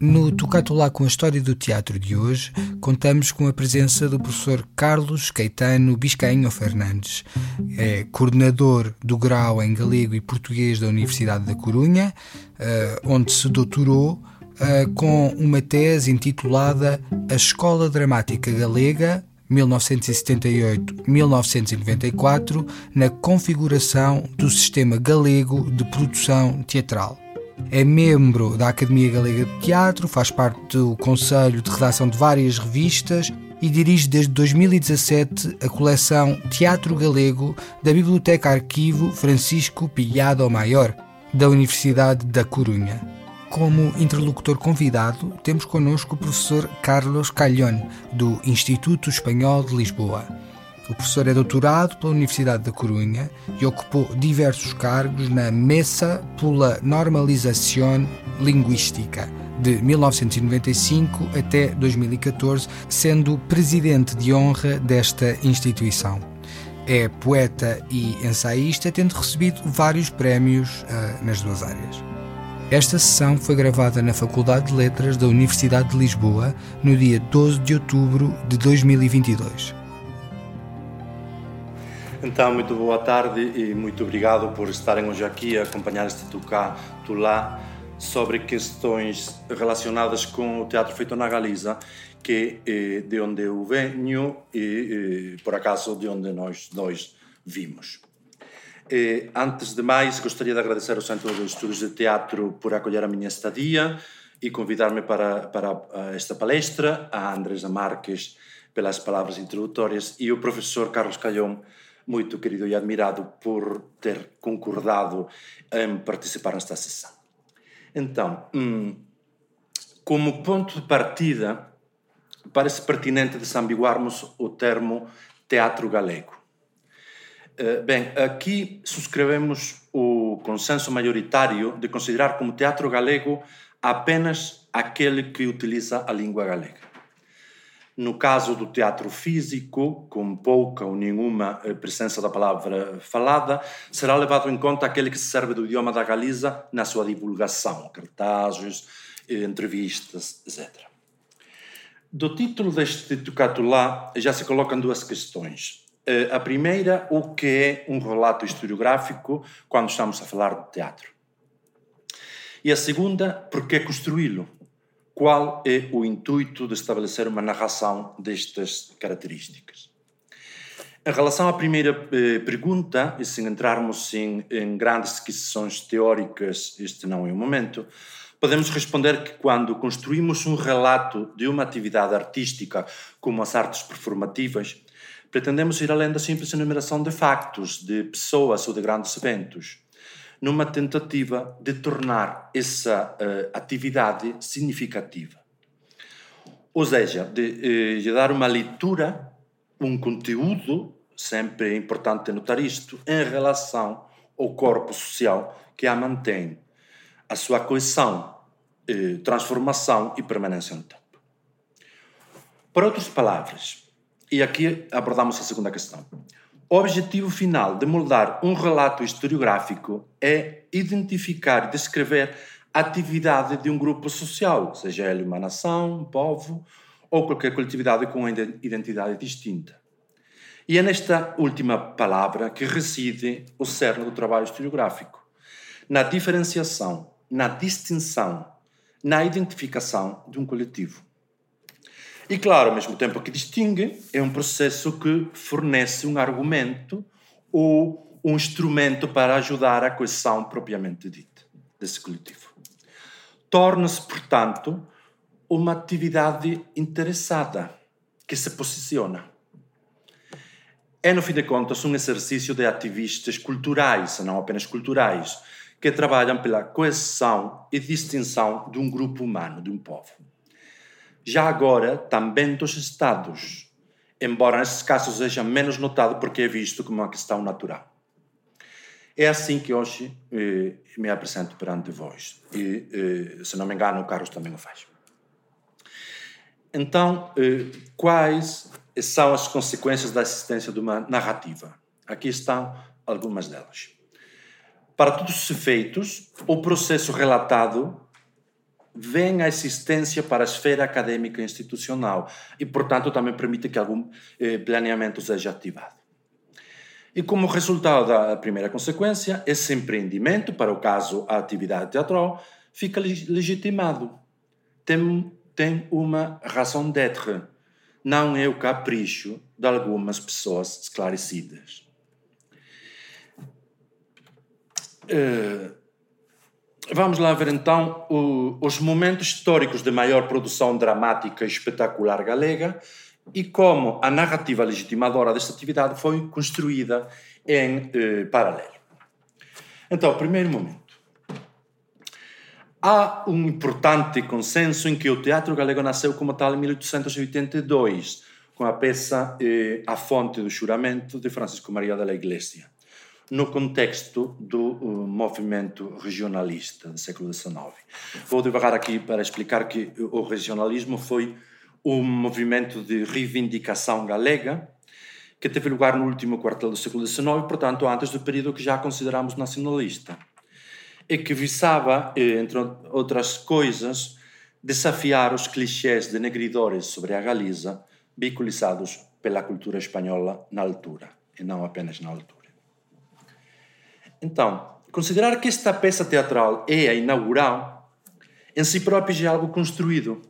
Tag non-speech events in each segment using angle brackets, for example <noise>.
No Tocato Lá com a História do Teatro de hoje, contamos com a presença do professor Carlos Caetano Biscainho Fernandes. É coordenador do grau em Galego e Português da Universidade da Corunha, eh, onde se doutorou eh, com uma tese intitulada A Escola Dramática Galega 1978-1994 na configuração do sistema galego de produção teatral. É membro da Academia Galega de Teatro, faz parte do Conselho de Redação de várias revistas e dirige desde 2017 a coleção Teatro Galego da Biblioteca Arquivo Francisco Pilhado Maior, da Universidade da Corunha. Como interlocutor convidado, temos connosco o professor Carlos Calhón, do Instituto Espanhol de Lisboa. O professor é doutorado pela Universidade da Corunha e ocupou diversos cargos na Mesa pela Normalização Linguística, de 1995 até 2014, sendo presidente de honra desta instituição. É poeta e ensaísta, tendo recebido vários prémios uh, nas duas áreas. Esta sessão foi gravada na Faculdade de Letras da Universidade de Lisboa no dia 12 de outubro de 2022. Então, muito boa tarde e muito obrigado por estarem hoje aqui a acompanhar este Tucá Tulá sobre questões relacionadas com o teatro feito na Galiza, que é de onde eu venho e, por acaso, de onde nós dois vimos. E, antes de mais, gostaria de agradecer ao Centro de Estudos de Teatro por acolher a minha estadia e convidar-me para, para esta palestra, a Andresa Marques pelas palavras introdutórias e o professor Carlos Calhão muito querido e admirado por ter concordado em participar nesta sessão. Então, hum, como ponto de partida, parece pertinente desambiguarmos o termo teatro galego. Eh, bem, aqui subscrevemos o consenso maioritário de considerar como teatro galego apenas aquele que utiliza a língua galega. No caso do teatro físico, com pouca ou nenhuma eh, presença da palavra falada, será levado em conta aquele que se serve do idioma da Galiza na sua divulgação, cartazes, eh, entrevistas, etc. Do título deste tocato lá já se colocam duas questões. Eh, a primeira, o que é um relato historiográfico quando estamos a falar de teatro? E a segunda, por que construí-lo? Qual é o intuito de estabelecer uma narração destas características. Em relação à primeira eh, pergunta, e sem entrarmos em, em grandes discussões teóricas, este não é o momento, podemos responder que quando construímos um relato de uma atividade artística, como as artes performativas, pretendemos ir além da simples enumeração de factos, de pessoas ou de grandes eventos numa tentativa de tornar essa uh, atividade significativa. Ou seja, de, de dar uma leitura, um conteúdo, sempre é importante notar isto, em relação ao corpo social que a mantém, a sua coesão, uh, transformação e permanência no tempo. Por outras palavras, e aqui abordamos a segunda questão. O objetivo final de moldar um relato historiográfico é identificar e descrever a atividade de um grupo social, seja ele uma nação, um povo ou qualquer coletividade com uma identidade distinta. E é nesta última palavra que reside o cerne do trabalho historiográfico, na diferenciação, na distinção, na identificação de um coletivo. E, claro, ao mesmo tempo que distingue, é um processo que fornece um argumento ou um instrumento para ajudar a coesão propriamente dita desse coletivo. Torna-se, portanto, uma atividade interessada que se posiciona. É, no fim de contas, um exercício de ativistas culturais, não apenas culturais, que trabalham pela coesão e distinção de um grupo humano, de um povo já agora também dos Estados, embora nesses casos seja menos notado porque é visto como uma questão natural. É assim que hoje eh, me apresento perante vós. E, eh, se não me engano, o Carlos também o faz. Então, eh, quais são as consequências da existência de uma narrativa? Aqui estão algumas delas. Para todos os efeitos, o processo relatado vem a existência para a esfera académica institucional e, portanto, também permite que algum eh, planeamento seja ativado. E como resultado da primeira consequência, esse empreendimento, para o caso a atividade teatral, fica legitimado. Tem, tem uma razão d'être. Não é o capricho de algumas pessoas esclarecidas. Uh, vamos lá ver então o, os momentos históricos de maior produção dramática e espetacular galega e como a narrativa legitimadora desta atividade foi construída em eh, paralelo. Então, primeiro momento. Há um importante consenso em que o teatro galego nasceu como tal em 1882, com a peça eh, A Fonte do Juramento de Francisco Maria da Iglesia no contexto do uh, movimento regionalista do século XIX. Vou devagar aqui para explicar que o regionalismo foi um movimento de reivindicação galega que teve lugar no último quartel do século XIX, portanto, antes do período que já consideramos nacionalista, e que visava, eh, entre outras coisas, desafiar os clichês denegridores sobre a Galiza veiculados pela cultura espanhola na altura, e não apenas na altura. Então, considerar que esta peça teatral é a inaugural, em si próprio já é algo construído,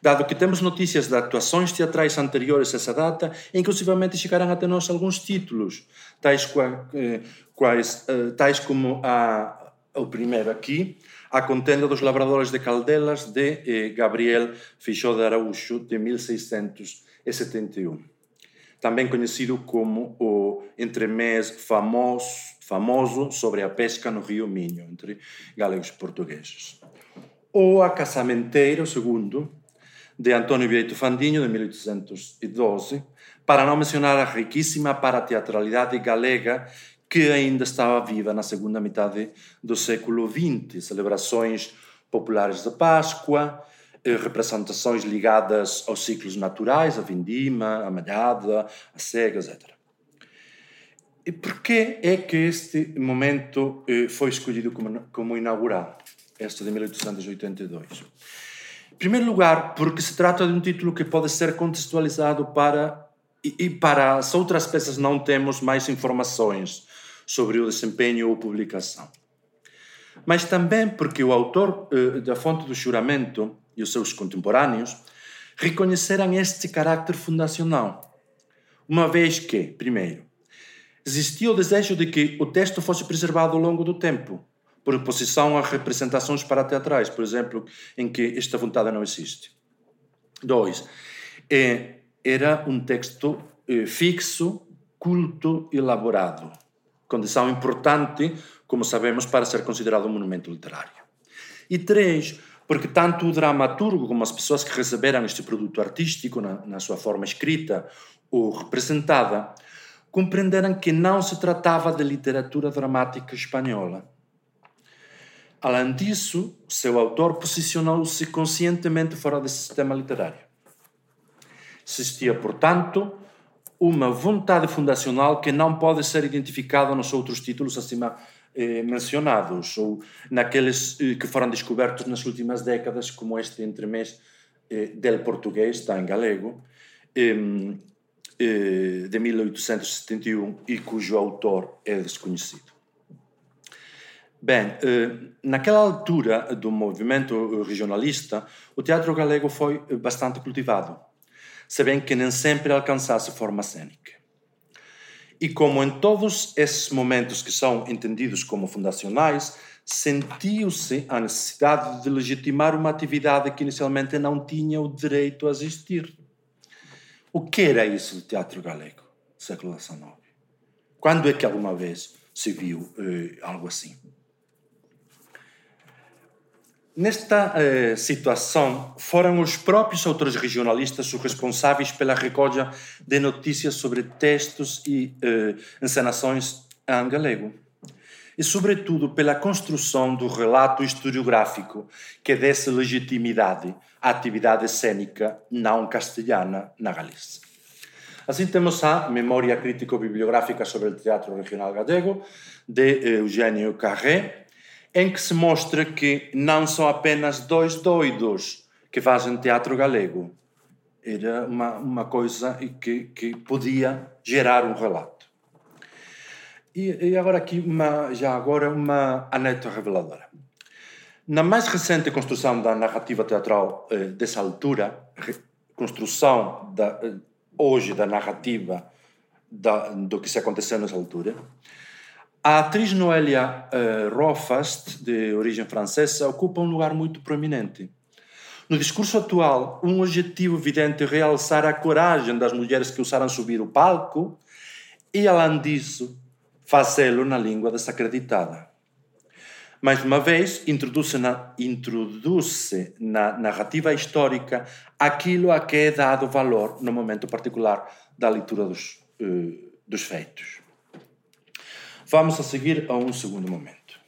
dado que temos notícias de atuações teatrais anteriores a essa data, e inclusivamente chegarão até nós alguns títulos, tais, eh, quais, eh, tais como a, o primeiro aqui, A Contenda dos Labradores de Caldelas, de eh, Gabriel Fichó de Araújo, de 1671. Também conhecido como o entremés famoso famoso sobre a pesca no rio Minho, entre galegos e portugueses. Ou A Casamenteiro II, de António Vieito Fandinho, de 1812, para não mencionar a riquíssima parateatralidade galega que ainda estava viva na segunda metade do século XX, celebrações populares de Páscoa, eh, representações ligadas aos ciclos naturais, a vindima, a malhada, a cega, etc. E porquê é que este momento eh, foi escolhido como, como inaugural, este de 1882? Em primeiro lugar, porque se trata de um título que pode ser contextualizado para e, e para as outras peças não temos mais informações sobre o desempenho ou publicação. Mas também porque o autor eh, da Fonte do Juramento e os seus contemporâneos reconheceram este caráter fundacional, uma vez que, primeiro, existia o desejo de que o texto fosse preservado ao longo do tempo, por oposição a representações parateatrais, por exemplo, em que esta vontade não existe. Dois, é, era um texto é, fixo, culto, elaborado, condição importante, como sabemos, para ser considerado um monumento literário. E três, porque tanto o dramaturgo como as pessoas que receberam este produto artístico na, na sua forma escrita ou representada compreenderam que não se tratava de literatura dramática espanhola. Além disso, seu autor posicionou-se conscientemente fora desse sistema literário. Existia, portanto, uma vontade fundacional que não pode ser identificada nos outros títulos acima eh, mencionados, ou naqueles eh, que foram descobertos nas últimas décadas, como este entremés eh, del português, está em galego, de 1871 e cujo autor é desconhecido. Bem, eh, naquela altura do movimento regionalista, o teatro galego foi bastante cultivado, se bem que nem sempre alcançasse forma cênica. E como em todos esses momentos que são entendidos como fundacionais, sentiu-se a necessidade de legitimar uma atividade que inicialmente não tinha o direito a existir. O que era isso do teatro galego, século XIX? Quando é que alguma vez se viu eh, algo assim? Nesta eh, situação, foram os próprios autores regionalistas os responsáveis pela recolha de notícias sobre textos e eh, encenações em galego. E, sobretudo, pela construção do relato historiográfico que desse legitimidade a atividade cênica não castelhana na Galiza. Assim temos a Memória Crítico-Bibliográfica sobre o Teatro Regional Galego, de Eugênio Carré, em que se mostra que não são apenas dois doidos que fazem teatro galego. Era uma, uma coisa que, que podia gerar um relato. E, e agora aqui, uma, já agora, uma anedota reveladora. Na mais recente construção da narrativa teatral eh, dessa altura, construção da, eh, hoje da narrativa da, do que se aconteceu nessa altura, a atriz Noelia uh, Rofast, de origem francesa, ocupa um lugar muito proeminente. No discurso atual, um objetivo evidente é realçar a coragem das mulheres que ousaram subir o palco e, além disso, fazê-lo na língua desacreditada. Mais uma vez, introduz na, na narrativa histórica aquilo a que é dado valor no momento particular da leitura dos, uh, dos feitos. Vamos a seguir a um segundo momento.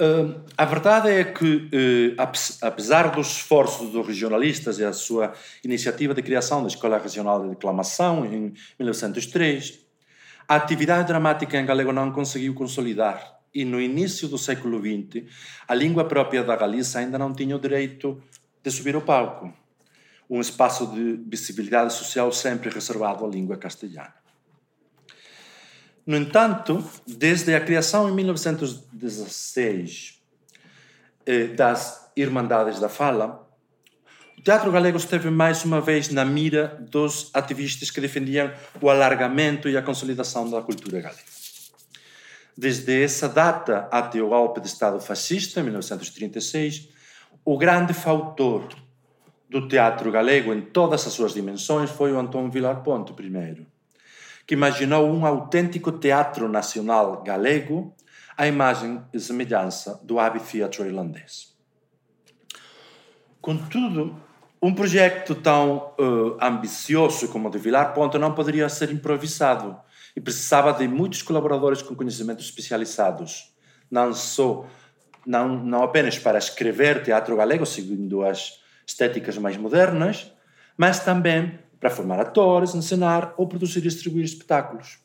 Uh, a verdade é que, uh, apesar dos esforços dos regionalistas e a sua iniciativa de criação da Escola Regional de Declamação em 1903, a atividade dramática em galego não conseguiu consolidar e no início do século XX a língua própria da Galiza ainda não tinha o direito de subir ao palco, um espaço de visibilidade social sempre reservado à língua castelhana. No entanto, desde a criação em 1916 eh, das Irmandades da Fala, teatro galego esteve mais uma vez na mira dos ativistas que defendiam o alargamento e a consolidação da cultura galega. Desde essa data até o golpe de Estado fascista, em 1936, o grande fautor do teatro galego em todas as suas dimensões foi o Antônio Vilar Ponte, primeiro que imaginou um autêntico teatro nacional galego à imagem e semelhança do Abbey Theatre irlandês. Contudo, um projeto tão uh, ambicioso como o de Vilar Ponte não poderia ser improvisado e precisava de muitos colaboradores com conhecimentos especializados, não só não, não apenas para escrever teatro galego seguindo as estéticas mais modernas, mas também para formar atores, encenar ou produzir e distribuir espetáculos.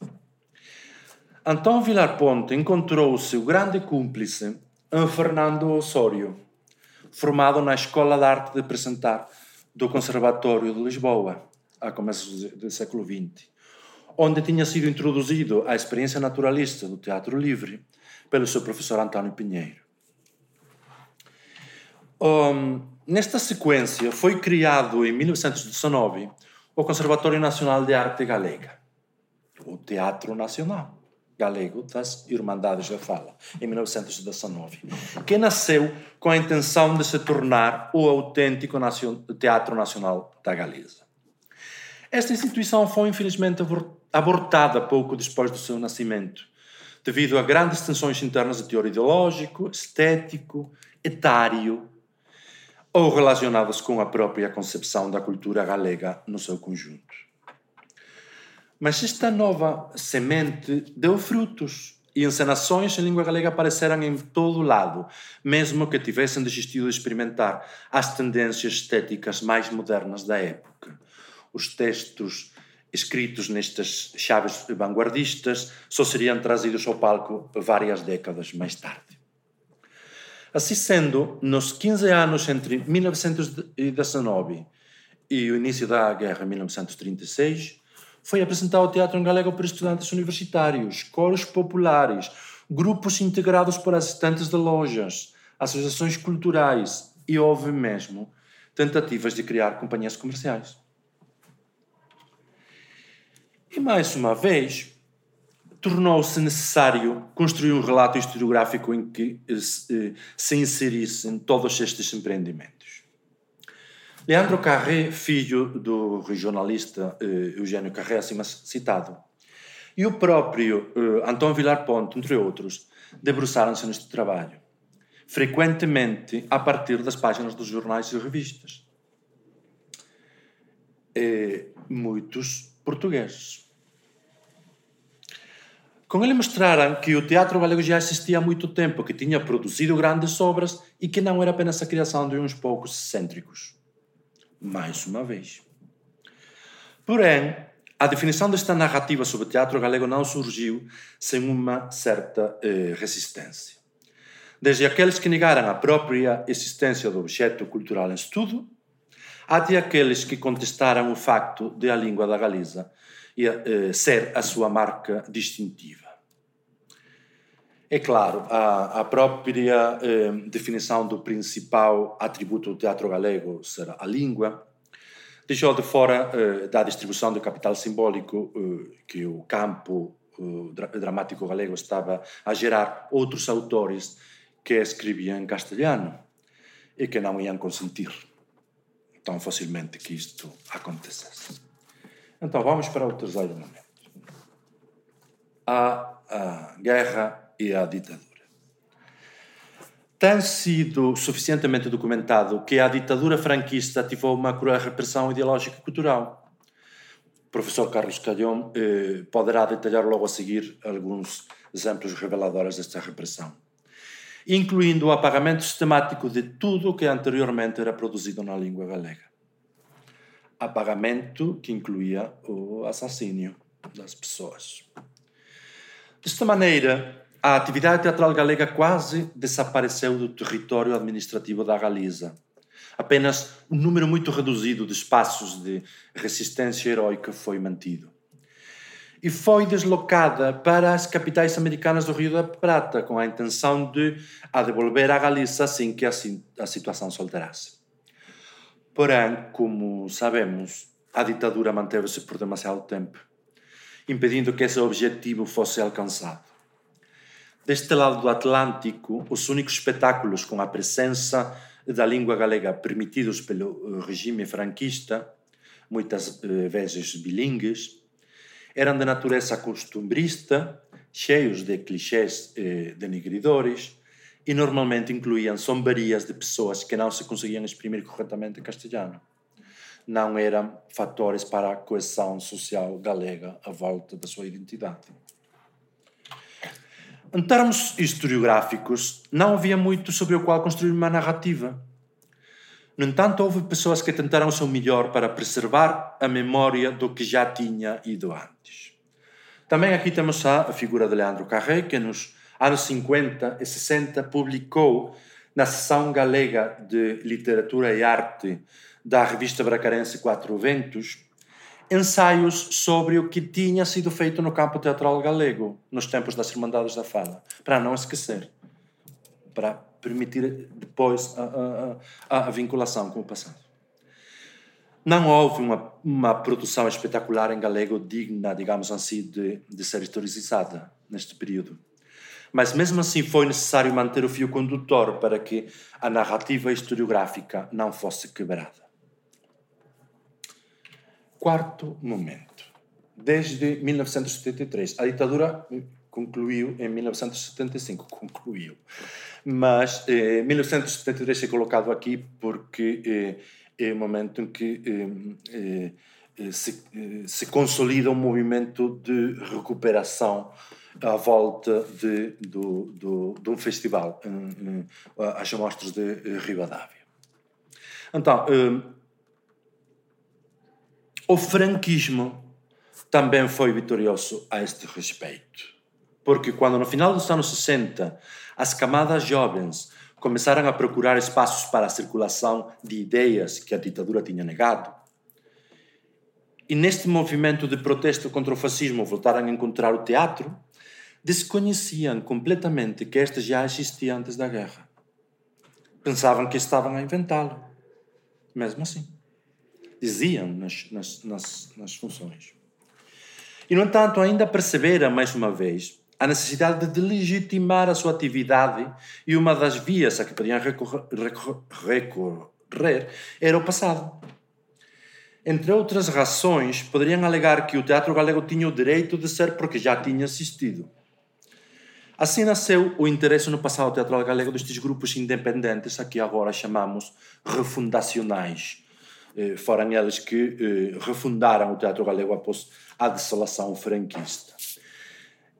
Então Vilar Ponte encontrou o seu grande cúmplice Fernando Osório, formado na Escola de Arte de Apresentar do Conservatório de Lisboa, a começos do século XX, onde tinha sido introduzido a experiência naturalista do teatro livre pelo seu professor António Pinheiro. Um, nesta sequência, foi criado em 1919 o Conservatório Nacional de Arte Galega, o Teatro Nacional Galego das Irmandades da Fala, em 1919, que nasceu com a intenção de se tornar o autêntico Teatro Nacional da Galiza. Esta instituição foi infelizmente abortada pouco depois do seu nascimento, devido a grandes tensões internas de teor ideológico, estético, etário ou relacionadas com a própria concepção da cultura galega no seu conjunto. Mas esta nova semente deu frutos e encenações em língua galega apareceram em todo o lado, mesmo que tivessem desistido de experimentar as tendências estéticas mais modernas da época. Os textos escritos nestas chaves vanguardistas só seriam trazidos ao palco várias décadas mais tarde. Assim sendo, nos 15 anos entre 1919 e o início da guerra, 1936, foi apresentado o teatro em galego por estudantes universitários, coros populares, grupos integrados por assistentes de lojas, associações culturais e houve mesmo tentativas de criar companhias comerciais. E mais uma vez, tornou-se necessário construir um relato historiográfico em que se, se inserissem todos estes empreendimentos. Leandro Carré, filho do regionalista eh, Eugênio Carré, acima citado, e o próprio eh, Anton Vilar Ponte, entre outros, debruçaram-se neste trabalho, frequentemente a partir das páginas dos jornais e revistas. Muitos portugueses com ele mostraram que o teatro galego já existia há muito tempo, que tinha produzido grandes obras e que não era apenas a criação de uns poucos excêntricos. Mais uma vez. Porém, a definição desta narrativa sobre teatro galego não surgiu sem uma certa eh, resistência. desde aqueles que negaram a própria existência do objeto cultural em estudo, até aqueles que contestaram o facto de a língua da Galiza eh, ser a sua marca distintiva. É claro, a, a própria eh, definição do principal atributo do teatro galego será a língua, deixou de fora eh, da distribuição do capital simbólico eh, que o campo eh, dramático galego estava a gerar outros autores que escreviam em castelhano e que não iam consentir tão facilmente que isto acontecesse. Então vamos para o terceiro momento. A, a guerra e a ditadura. Tem sido suficientemente documentado que a ditadura franquista ativou uma cruel repressão ideológica e cultural. O professor Carlos Calhão eh, poderá detalhar logo a seguir alguns exemplos reveladores desta repressão incluindo o apagamento sistemático de tudo que anteriormente era produzido na língua galega. Apagamento que incluía o assassínio das pessoas. Desta maneira, a atividade teatral galega quase desapareceu do território administrativo da Galiza. Apenas um número muito reduzido de espaços de resistência heroica foi mantido e foi deslocada para as capitais americanas do Rio da Prata, com a intenção de a devolver à Galiza assim que a, situação se alterasse. Porém, como sabemos, a ditadura manteve-se por demasiado tempo, impedindo que esse objetivo fosse alcançado. Deste lado do Atlântico, os únicos espetáculos com a presença da língua galega permitidos pelo regime franquista, muitas eh, vezes bilingues, eram de natureza costumbrista, cheios de clichês eh, denigridores e normalmente incluíam sombarias de pessoas que não se conseguiam exprimir corretamente em castelhano. Não eram fatores para a coesão social galega à volta da sua identidade. Em termos historiográficos, não havia muito sobre o qual construir uma narrativa. No entanto, houve pessoas que tentaram o seu melhor para preservar a memória do que já tinha ido antes. Também aqui temos a figura de Leandro Carré, que nos anos 50 e 60 publicou na seção galega de literatura e arte da revista bracarense Quatro Ventos ensaios sobre o que tinha sido feito no campo teatral galego nos tempos das Irmandades da Fala, para não esquecer, para permitir depois a, a, a vinculação com o passado. Não houve uma, uma produção espetacular em galego digna, digamos assim, de, de ser historizada neste período. Mas mesmo assim foi necessário manter o fio condutor para que a narrativa historiográfica não fosse quebrada. Quarto momento. Desde 1973, a ditadura concluiu em 1975, concluiu. Mas eh, 1973 é colocado aqui porque eh, é o momento em que eh, eh se, eh, se, consolida um movimento de recuperação à volta de, do, do, de um festival, em, às mostras de eh, Ribadavia. Então, o franquismo também foi vitorioso a este respeito. Porque quando no final dos anos 60 as camadas jovens começaram a procurar espaços para a circulação de ideias que a ditadura tinha negado, e neste movimento de protesto contra o fascismo voltaram a encontrar o teatro, desconheciam completamente que este já existia antes da guerra. Pensavam que estavam a inventá-lo, mesmo assim. Diziam nas, nas, nas, nas funções. E, no entanto, ainda perceberam mais uma vez a necessidade de legitimar a sua atividade e uma das vias a que podiam recorrer, recorrer era o passado. Entre outras razões, poderiam alegar que o teatro galego tinha o direito de ser porque já tinha existido. Assim nasceu o interesse no passado teatral galego destes grupos independentes, a que agora chamamos refundacionais. Eh, foram eles que eh, refundaram o teatro galego após a desolação franquista.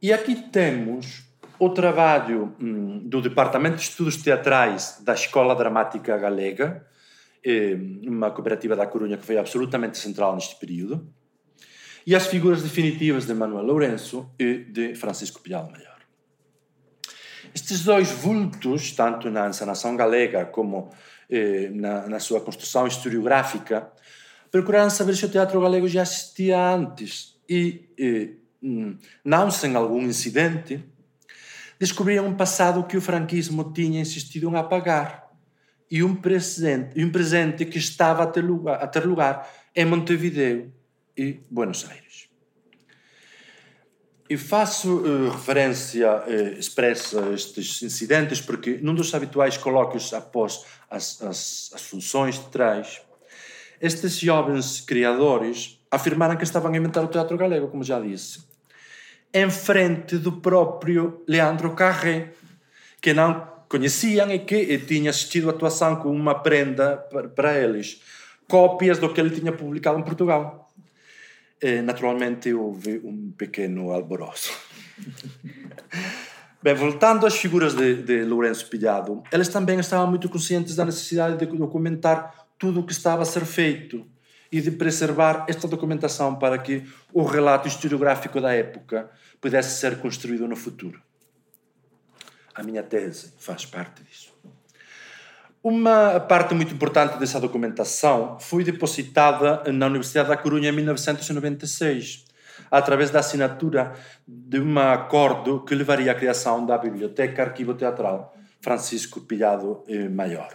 E aqui temos o trabalho hum, do Departamento de Estudos Teatrais da Escola Dramática Galega, eh, uma cooperativa da Corunha que foi absolutamente central neste período, e as figuras definitivas de Manuel Lourenço e de Francisco Pial Maior. Estes dois vultos, tanto na encenação galega como eh, na, na, sua construção historiográfica, procuraram saber se o teatro galego já existia antes e, eh, hum, não sem algum incidente, descobriram um passado que o franquismo tinha insistido em apagar e um presente, um presente que estava a ter lugar, a ter lugar em Montevideo e Buenos Aires. E faço uh, referência uh, expressa a estes incidentes porque, num dos habituais colóquios após as, as, as funções de trás, estes jovens criadores afirmaram que estavam a inventar o teatro galego, como já disse, em frente do próprio Leandro Carré, que não conheciam e que tinha assistido a atuação com uma prenda para eles, cópias do que ele tinha publicado em Portugal. E, naturalmente houve um pequeno alboroço. Bem, voltando às figuras de, de Lourenço Pilhado, eles também estavam muito conscientes da necessidade de documentar tudo o que estava a ser feito e de preservar esta documentação para que o relato historiográfico da época pudesse ser construído no futuro. A minha tese faz parte disso. Uma parte muito importante dessa documentação foi depositada na Universidade da Corunha em 1996, através da assinatura de um acordo que levaria à criação da Biblioteca Arquivo Teatral Francisco Pilhado eh, Maior.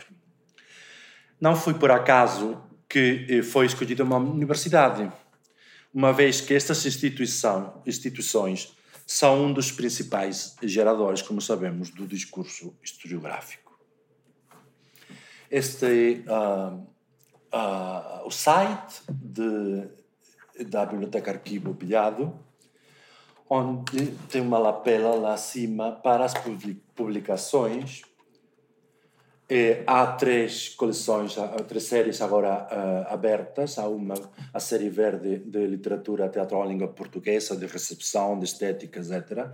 Não foi por acaso que eh, foi escolhida uma universidade, uma vez que estas instituições são um dos principais geradores, como sabemos, do discurso historiográfico. Este uh, uh, o site de, da Biblioteca Arquivo Pilhado, onde tem uma lapela lá acima para as publicações. E há três coleções, há três séries agora uh, abertas. Há uma, a série verde de literatura teatral em língua portuguesa, de recepção, de estética, etc.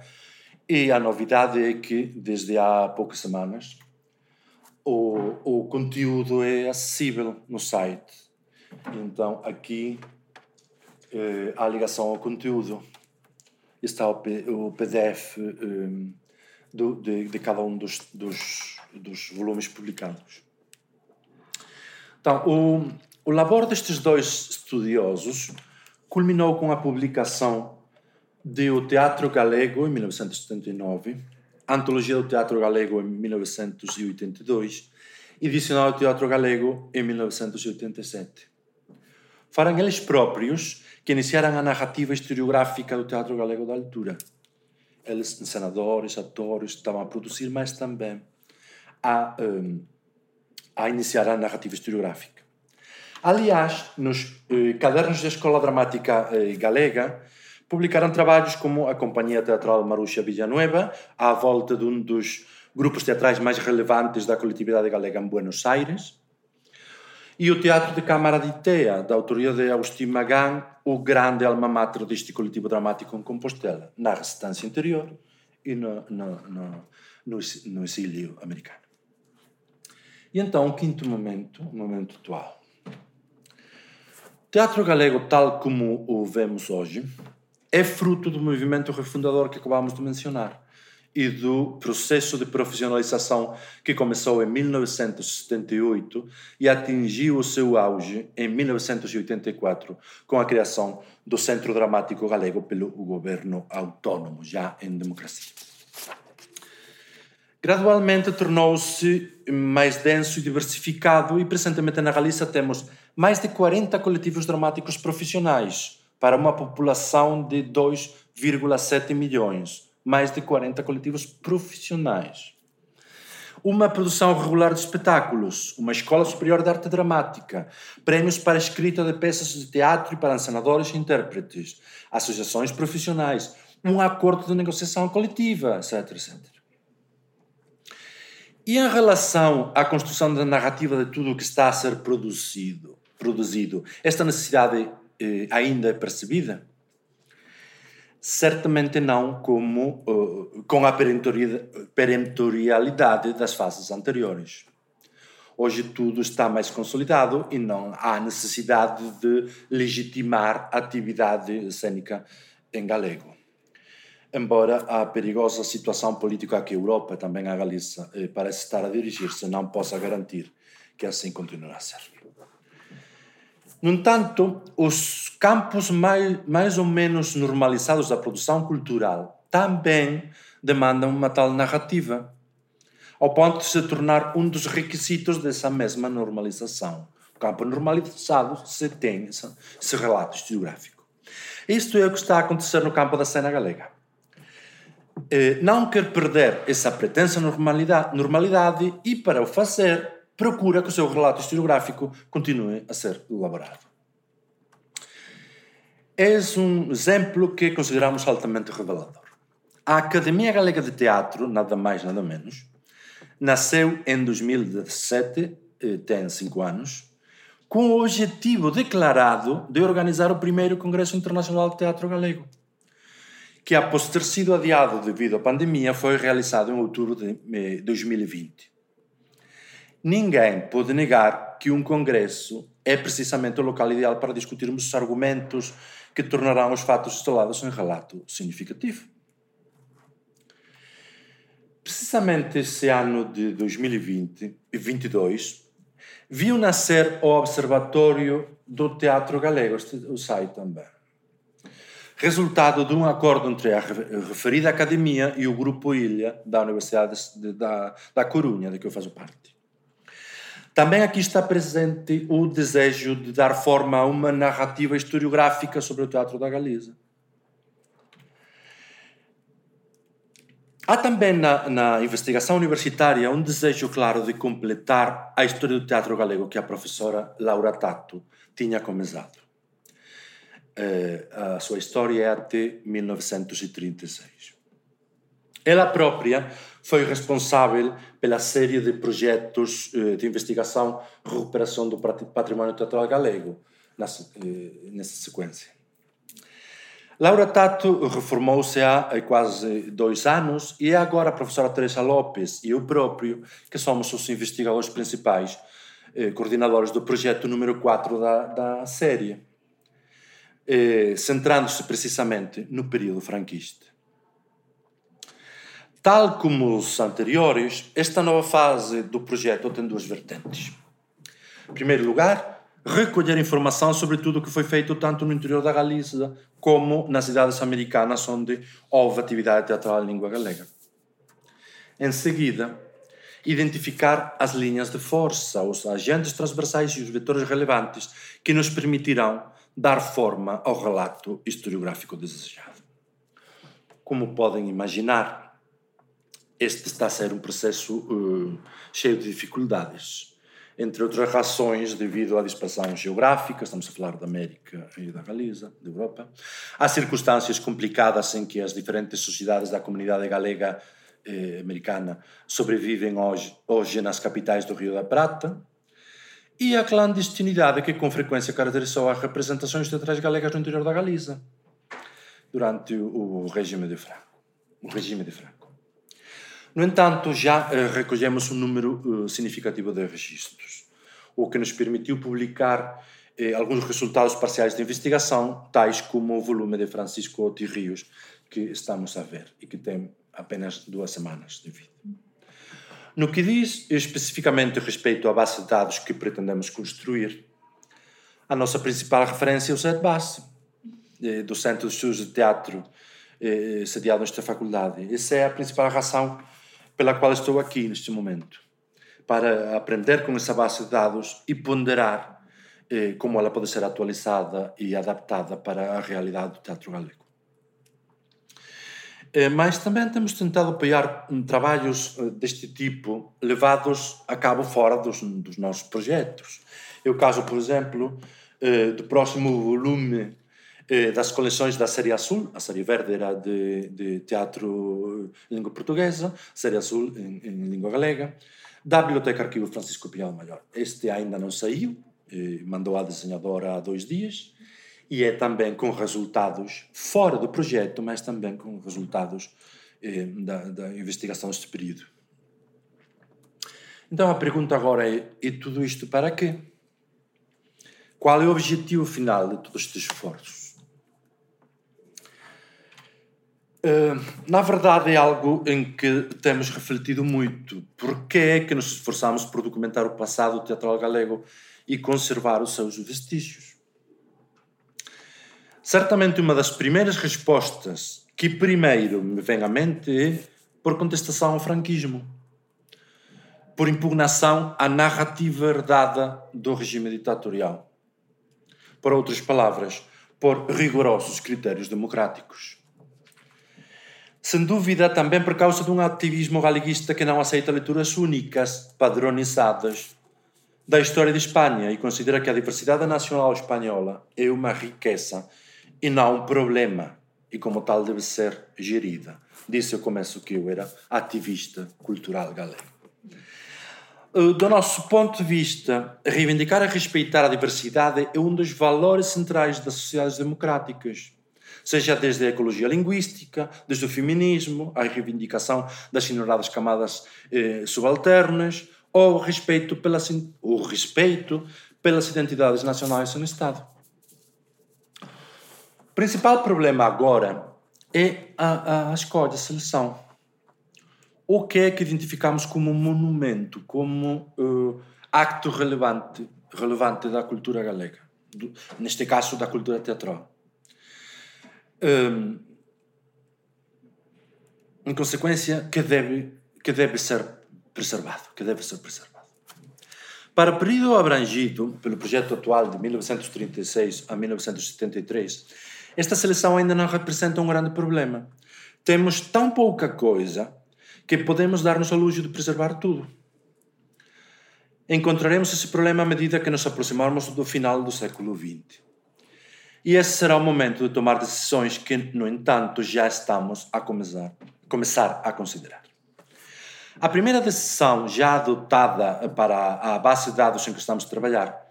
E a novidade é que, desde há poucas semanas, o, o conteúdo é acessível no site. Então, aqui eh, há ligação ao conteúdo. Está o, o PDF eh, do, de, de, cada um dos, dos, dos volumes publicados. Então, o, o labor destes dois estudiosos culminou com a publicação de O Teatro Galego, em 1979, Antologia do Teatro Galego em 1982 e Dicionário do Teatro Galego em 1987. Foram eles próprios que iniciaram a narrativa historiográfica do Teatro Galego da altura. Eles, encenadores, atores, estavam a produzir, mas também a, um, a iniciar a narrativa historiográfica. Aliás, nos eh, cadernos da Escola Dramática eh, Galega, publicaram trabalhos como a Companhia Teatral Maruxa Villanueva, à volta de um dos grupos teatrais mais relevantes da coletividade galega em Buenos Aires, e o Teatro de Câmara de Itea, da autoria de Agustín Magán, o grande alma mater deste coletivo dramático em Compostela, na resistência interior e no, no, no, no, exílio americano. E então, o quinto momento, o momento atual. Teatro galego, tal como o vemos hoje, é fruto do movimento refundador que acabamos de mencionar e do processo de profissionalização que começou em 1978 e atingiu o seu auge em 1984 com a criação do Centro Dramático Galego pelo governo autônomo, já em democracia. Gradualmente tornou-se mais denso e diversificado e presentemente na Galiza temos mais de 40 coletivos dramáticos profissionais, para uma população de 2,7 milhões, mais de 40 coletivos profissionais. Uma produção regular de espetáculos, uma escola superior de arte dramática, prêmios para escrita de peças de teatro e para encenadores e intérpretes, associações profissionais, um acordo de negociação coletiva, etc, etc. E em relação à construção da narrativa de tudo o que está a ser produzido, produzido esta necessidade eh, ainda é percebida? Certamente não como uh, com a perentorialidade das fases anteriores. Hoje tudo está mais consolidado e não há necessidade de legitimar a atividade cênica em galego. embora a perigosa situação política que a Europa, também a Galiza, eh, parece estar a dirigir-se, não possa garantir que assim continuará a ser. No entanto, os campos mais, mais ou menos normalizados da produção cultural também demandam uma tal narrativa, ao ponto de se tornar um dos requisitos dessa mesma normalização. O campo normalizado se tem esse, esse relato historiográfico. Isto é o que está a acontecer no campo da cena galega. Eh, não quer perder essa pretensa normalidade, normalidade e, para o fazer, procura que o seu relato historiográfico continue a ser elaborado. É um exemplo que consideramos altamente revelador. A Academia Galega de Teatro, nada mais nada menos, nasceu em 2017, eh, tem cinco anos, com o objetivo declarado de organizar o primeiro Congresso Internacional de Teatro Galego, que após ter sido adiado devido à pandemia, foi realizado em outubro de 2020. Ninguém pode negar que um congresso é precisamente o local ideal para discutirmos os argumentos que tornarão os fatos instalados em relato significativo. Precisamente esse ano de 2020 e 22 viu nascer o Observatório do Teatro Galego, o SAI também. Resultado de um acordo entre a referida academia e o Grupo Ilha da Universidade de, da, da Corunha, de que eu faço parte. Também aqui está presente o desejo de dar forma a uma narrativa historiográfica sobre o teatro da Galiza. Há também na, na, investigação universitária um desejo claro de completar a história do teatro galego que a professora Laura Tato tinha começado. Eh, a sua história é até 1936. Ela própria foi responsável pela série de projetos eh, de investigação e recuperação do patrimônio teatral galego, eh, nessa sequência. Laura Tato reformou-se há quase dois anos e é agora a professora Teresa Lopes e eu próprio que somos os investigadores principais, eh, coordenadores do projeto número 4 da, da série, centrando-se precisamente no período franquista. Tal como os anteriores, esta nova fase do projeto tem duas vertentes. Em primeiro lugar, recolher informação sobre tudo o que foi feito tanto no interior da Galiza como nas cidades americanas onde houve atividade teatral em língua galega. Em seguida, identificar as linhas de força, os agentes transversais e os vetores relevantes que nos permitirão dar forma ao relato historiográfico desejado. Como podem imaginar, este está a ser um processo uh, cheio de dificuldades, entre outras razões devido à dispersão geográfica, estamos a falar da América e da Galiza, da Europa, há circunstâncias complicadas em que as diferentes sociedades da comunidade galega eh, americana sobrevivem hoje, hoje nas capitais do Rio da Prata, e a clandestinidade que com frequência caracterizou as representações teatrais galegas no interior da Galiza durante o, regime de Franco. O regime de Franco. No entanto, já uh, recolhemos um número uh, significativo de registros, o que nos permitiu publicar uh, alguns resultados parciais de investigação, tais como o volume de Francisco Oti Rios, que estamos a ver e que tem apenas duas semanas de vida. No que diz especificamente respeito à base de dados que pretendemos construir, a nossa principal referência é o SETBAS, do Centro de Estudos de Teatro sediado nesta faculdade. Essa é a principal razão pela qual estou aqui neste momento, para aprender com essa base de dados e ponderar eh, como ela pode ser atualizada e adaptada para a realidade do teatro galego. Eh, mas também temos tentado apoiar um, trabalhos eh, deste tipo levados a cabo fora dos, dos nossos projetos. É o caso, por exemplo, eh, do próximo volume das coleções da série azul, a série verde era de, de teatro em língua portuguesa, série azul em, em língua galega, da Biblioteca Arquivo Francisco Pinhal Maior. Este ainda não saiu, eh, mandou a desenhadora há dois dias, e é também com resultados fora do projeto, mas também com resultados eh, da, da investigação deste período. Então a pergunta agora é: e tudo isto para quê? Qual é o objetivo final de todos estes esforços? Uh, na verdade, é algo em que temos refletido muito. Por que é que nos esforçamos por documentar o passado teatral galego e conservar os seus vestígios? Certamente, uma das primeiras respostas que primeiro me vem à mente é por contestação ao franquismo, por impugnação à narrativa herdada do regime ditatorial. Por outras palavras, por rigorosos critérios democráticos. Sem dúvida, também por causa de um ativismo galeguista que não aceita leituras únicas, padronizadas, da história de Espanha e considera que a diversidade nacional espanhola é uma riqueza e não um problema, e como tal deve ser gerida. Disse eu começo que eu era ativista cultural galego. Eh, do nosso ponto de vista, reivindicar e respeitar a diversidade é um dos valores centrais das sociedades democráticas seja desde a ecologia linguística, desde o feminismo, a reivindicação das ignoradas camadas eh, subalternas, ou respeito, pelas, o respeito pelas identidades nacionais no Estado. O principal problema agora é a, a escolha, a seleção. O que é que identificamos como monumento, como uh, acto relevante, relevante da cultura galega? Do, neste caso, da cultura teatral um, em consequência, que deve, que deve ser preservado, que deve ser preservado. Para o período abrangido pelo projeto atual de 1936 a 1973, esta seleção ainda não representa um grande problema. Temos tão pouca coisa que podemos dar-nos ao luxo de preservar tudo. Encontraremos esse problema à medida que nos aproximarmos do final do século XX. E esse será o momento de tomar decisões que, no entanto, já estamos a começar, começar a considerar. A primeira decisão já adotada para a base de dados em que estamos a trabalhar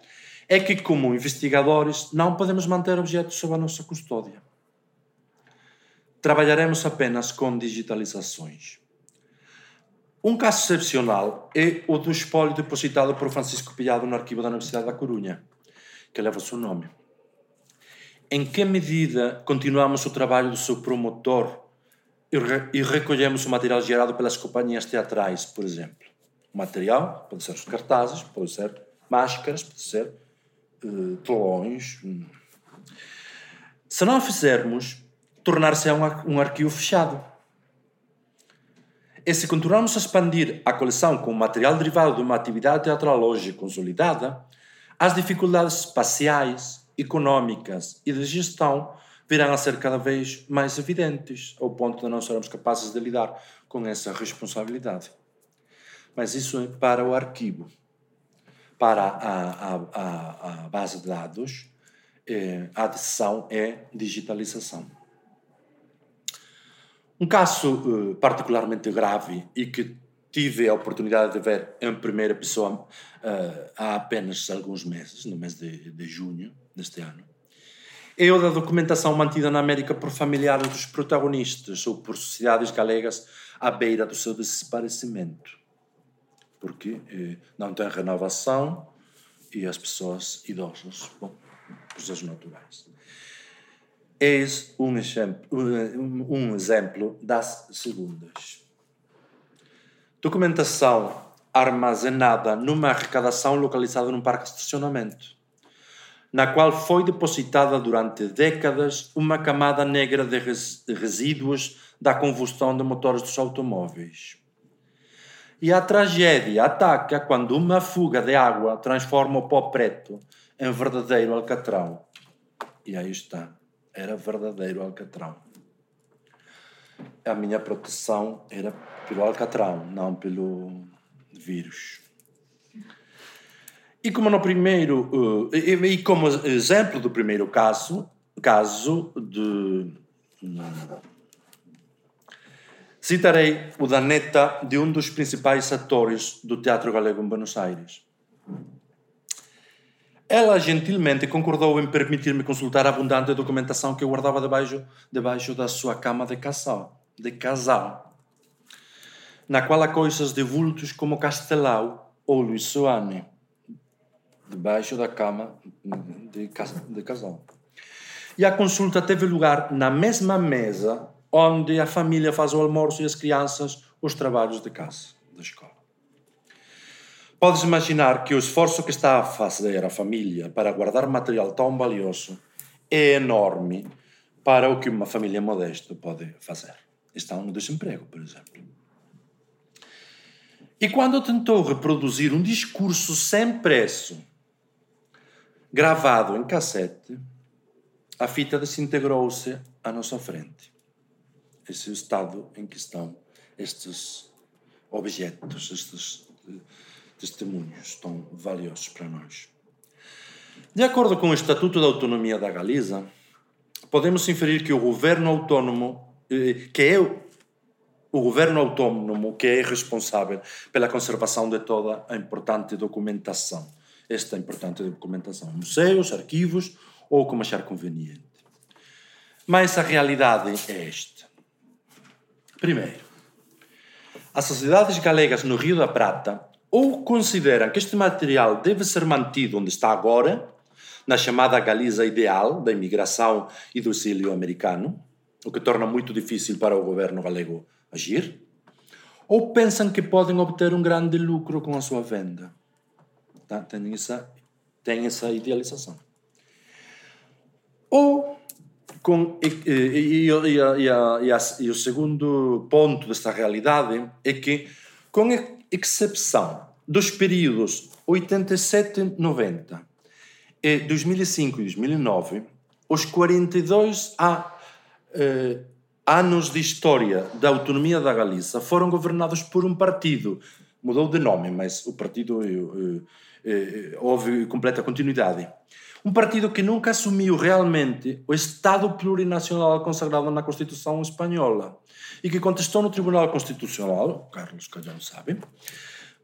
é que, como investigadores, não podemos manter objetos sob a nossa custódia. Trabalharemos apenas com digitalizações. Um caso excepcional é o do espólio depositado por Francisco Pillado no arquivo da Universidade da Corunha, que leva o seu nome em que medida continuamos o trabalho do seu promotor e recolhemos o material gerado pelas companhias teatrais, por exemplo? O material pode ser os cartazes, pode ser máscaras, pode ser uh, telões. Se não o fizermos, tornar-se um, um arquivo fechado. E se continuarmos a expandir a coleção com material derivado de uma atividade teatral hoje consolidada, as dificuldades espaciais, económicas e de gestão virão a ser cada vez mais evidentes, ao ponto de não sermos capazes de lidar com essa responsabilidade. Mas isso é para o arquivo. Para a, a, a, a base de dados, eh, a decisão é digitalização. Um caso eh, particularmente grave e que tive a oportunidade de ver em primeira pessoa uh, há apenas alguns meses, no mês de, de junho deste ano, é o da documentação mantida na América por familiares dos protagonistas ou por sociedades galegas à beira do seu desaparecimento. Porque eh, não tem renovação e as pessoas idosas, bom, processos naturais. Eis um exemplo, um, um exemplo das segundas. Documentação armazenada numa arrecadação localizada num parque de estacionamento, na qual foi depositada durante décadas uma camada negra de resíduos da combustão de motores dos automóveis. E a tragédia ataca quando uma fuga de água transforma o pó preto em verdadeiro alcatrão. E aí está, era verdadeiro alcatrão. A minha proteção era pelo alcatrão, não pelo vírus. E como no primeiro uh, e, como exemplo do primeiro caso, caso de citarei o da neta de um dos principais atores do teatro galego em Buenos Aires. Ela gentilmente concordou em permitir-me consultar a abundante documentação que eu guardava debaixo, debaixo da sua cama de casal, de casal na qual há coisas de vultos como Castelau ou Luís Soane, debaixo da cama de, de casal. E a consulta teve lugar na mesma mesa onde a família faz o almoço e as crianças os trabalhos de casa, da escola. Podes imaginar que o esforço que está a fazer a família para guardar material tão valioso é enorme para o que uma família modesta pode fazer. Está no desemprego, por exemplo. E quando tentou reproduzir um discurso sem preço, gravado em cassete, a fita desintegrou-se à nossa frente. Esse é o estado em que estão estes objetos, estes eh, testemunhos tão valiosos para nós. De acordo com o Estatuto da Autonomia da Galiza, podemos inferir que o governo autônomo, eh, que é o governo autônomo que é responsável pela conservação de toda a importante documentação. Esta importante documentação, museus, arquivos ou como achar conveniente. Mas a realidade é esta. Primeiro, as sociedades galegas no Rio da Prata ou consideram que este material deve ser mantido onde está agora, na chamada Galiza ideal da imigração e do exílio americano, o que torna muito difícil para o governo galego agir, ou pensam que podem obter um grande lucro com a sua venda. Tá? Tem, essa, tem essa idealização. Ou com, e, e, e, e, o segundo ponto desta realidade é que, com exceção dos períodos 87 90 e 2005 e 2009, os 42 a, eh, anos de história da autonomia da Galiza foram governados por um partido, mudou de nome, mas o partido eh, eh, houve completa continuidade um partido que nunca assumiu realmente o Estado plurinacional consagrado na Constituição Espanhola e que contestou no Tribunal Constitucional, Carlos Calhão sabe,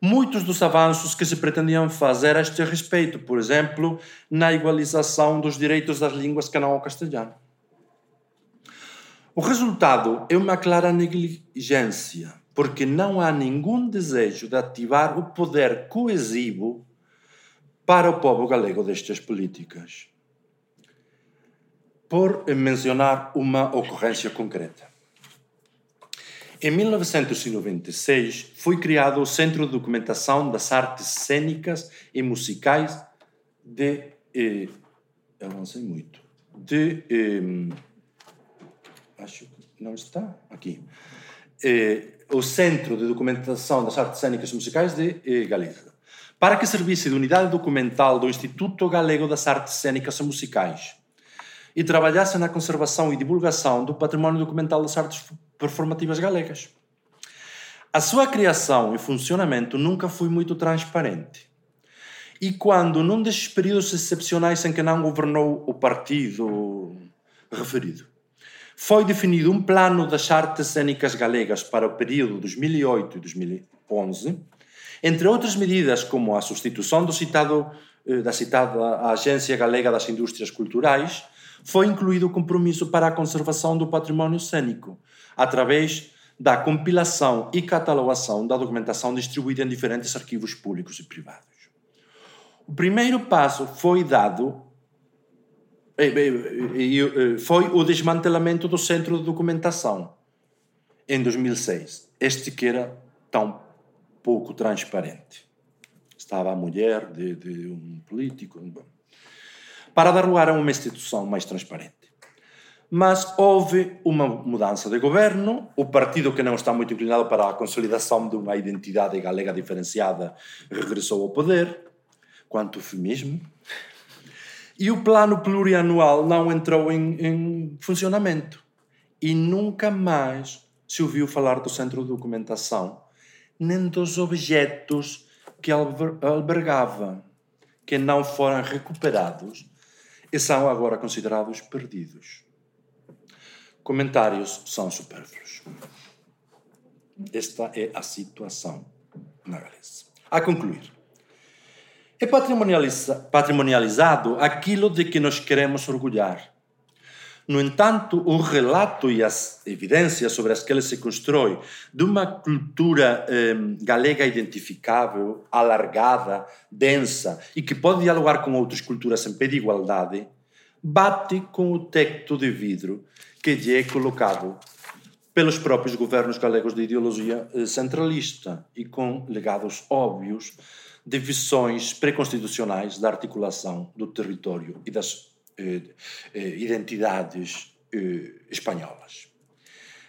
muitos dos avanços que se pretendiam fazer a este respeito, por exemplo, na igualização dos direitos das línguas que não o castelhano. O resultado é uma clara negligência, porque não há nenhum desejo de ativar o poder coesivo para o povo galego destas políticas. Por mencionar uma ocorrência concreta. Em 1996 foi criado o Centro de Documentação das Artes Cênicas e Musicais de. Eh, eu não sei muito. De. Eh, acho que não está aqui. Eh, o Centro de Documentação das Artes Cênicas e Musicais de eh, Galiza para que servisse de unidade documental do Instituto Galego das Artes Cênicas e Musicais e trabalhasse na conservação e divulgação do património documental das artes performativas galegas. A sua criação e funcionamento nunca foi muito transparente. E quando, num desses períodos excepcionais em que não governou o partido referido, foi definido um plano das artes cênicas galegas para o período 2008 e 2011, entre outras medidas, como a substituição do citado, eh, da citada Agência Galega das Indústrias Culturais, foi incluído o compromisso para a conservação do património cênico, através da compilação e catalogação da documentação distribuída em diferentes arquivos públicos e privados. O primeiro passo foi dado eh, eh, foi o desmantelamento do Centro de Documentação em 2006. Este que era tão pouco transparente. Estava a mulher de, de um político. Para dar lugar a uma instituição mais transparente. Mas houve uma mudança de governo, o partido que não está muito inclinado para a consolidação de uma identidade galega diferenciada regressou ao poder, quanto eufemismo, e o plano plurianual não entrou em, em funcionamento. E nunca mais se ouviu falar do centro de documentação nem dos objetos que albergava, que não foram recuperados e são agora considerados perdidos. Comentários são supérfluos. Esta é a situação na Galiza. A concluir, é patrimonializado aquilo de que nos queremos orgulhar no entanto, o relato e as evidências sobre as que ele se constrói de uma cultura eh, galega identificável, alargada, densa e que pode dialogar com outras culturas em pé de igualdade, bate com o teto de vidro que lhe é colocado pelos próprios governos galegos de ideologia eh, centralista e com legados óbvios de visões preconstitucionais da articulação do território e das identidades eh, espanholas.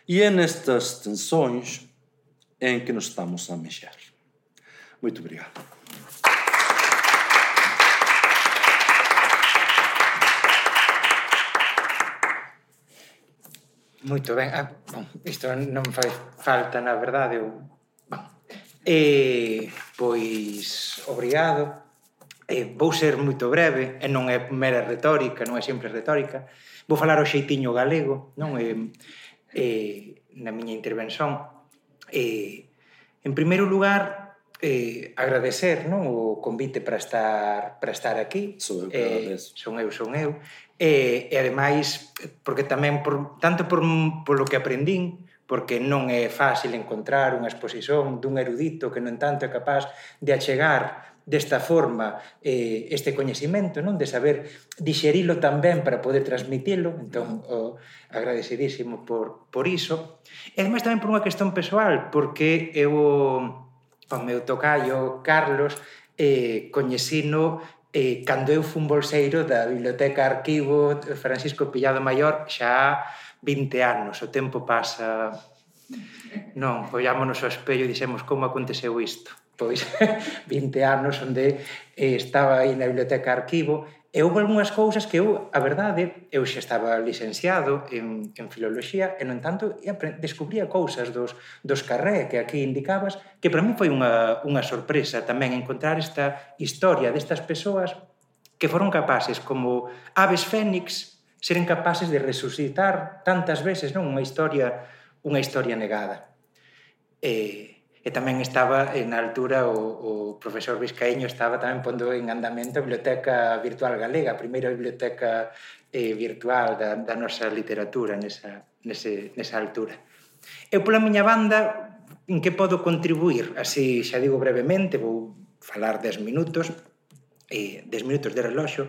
E é nestas tensões em que nos estamos a mexer. Muito obrigado. Moito ben. Ah, bon, isto non fai falta, na verdade. Eu, bon. E, pois, obrigado. eh, vou ser moito breve, e non é mera retórica, non é sempre retórica, vou falar o xeitiño galego, non é, eh, na miña intervención. Eh, en primeiro lugar, eh, agradecer non, o convite para estar, para estar aquí. Son eu, eh, son eu, son eu. Eh, e ademais, porque tamén, por, tanto por, por lo que aprendín, porque non é fácil encontrar unha exposición dun erudito que non tanto é capaz de achegar desta forma eh, este coñecimento, non? De saber dixerilo tamén para poder transmitilo, entón o, agradecidísimo por, por iso. E ademais tamén por unha cuestión persoal, porque eu o meu tocayo Carlos eh, coñecino eh, cando eu fun bolseiro da Biblioteca Arquivo Francisco Pillado Maior xa 20 anos, o tempo pasa... Non, ollámonos ao espello e dixemos como aconteceu isto pois <laughs> 20 anos onde eh, estaba aí na biblioteca arquivo e houve algunhas cousas que eu, a verdade, eu xa estaba licenciado en, en filoloxía e, no entanto, descubría cousas dos, dos carré que aquí indicabas que para mí foi unha, unha sorpresa tamén encontrar esta historia destas persoas que foron capaces, como aves fénix, seren capaces de resucitar tantas veces non unha historia unha historia negada. Eh, e tamén estaba en altura o, o profesor Vizcaíño estaba tamén pondo en andamento a Biblioteca Virtual Galega, a primeira biblioteca eh, virtual da, da nosa literatura nesa, nese, nesa altura. Eu pola miña banda, en que podo contribuir? Así xa digo brevemente, vou falar 10 minutos, eh, 10 minutos de reloxo,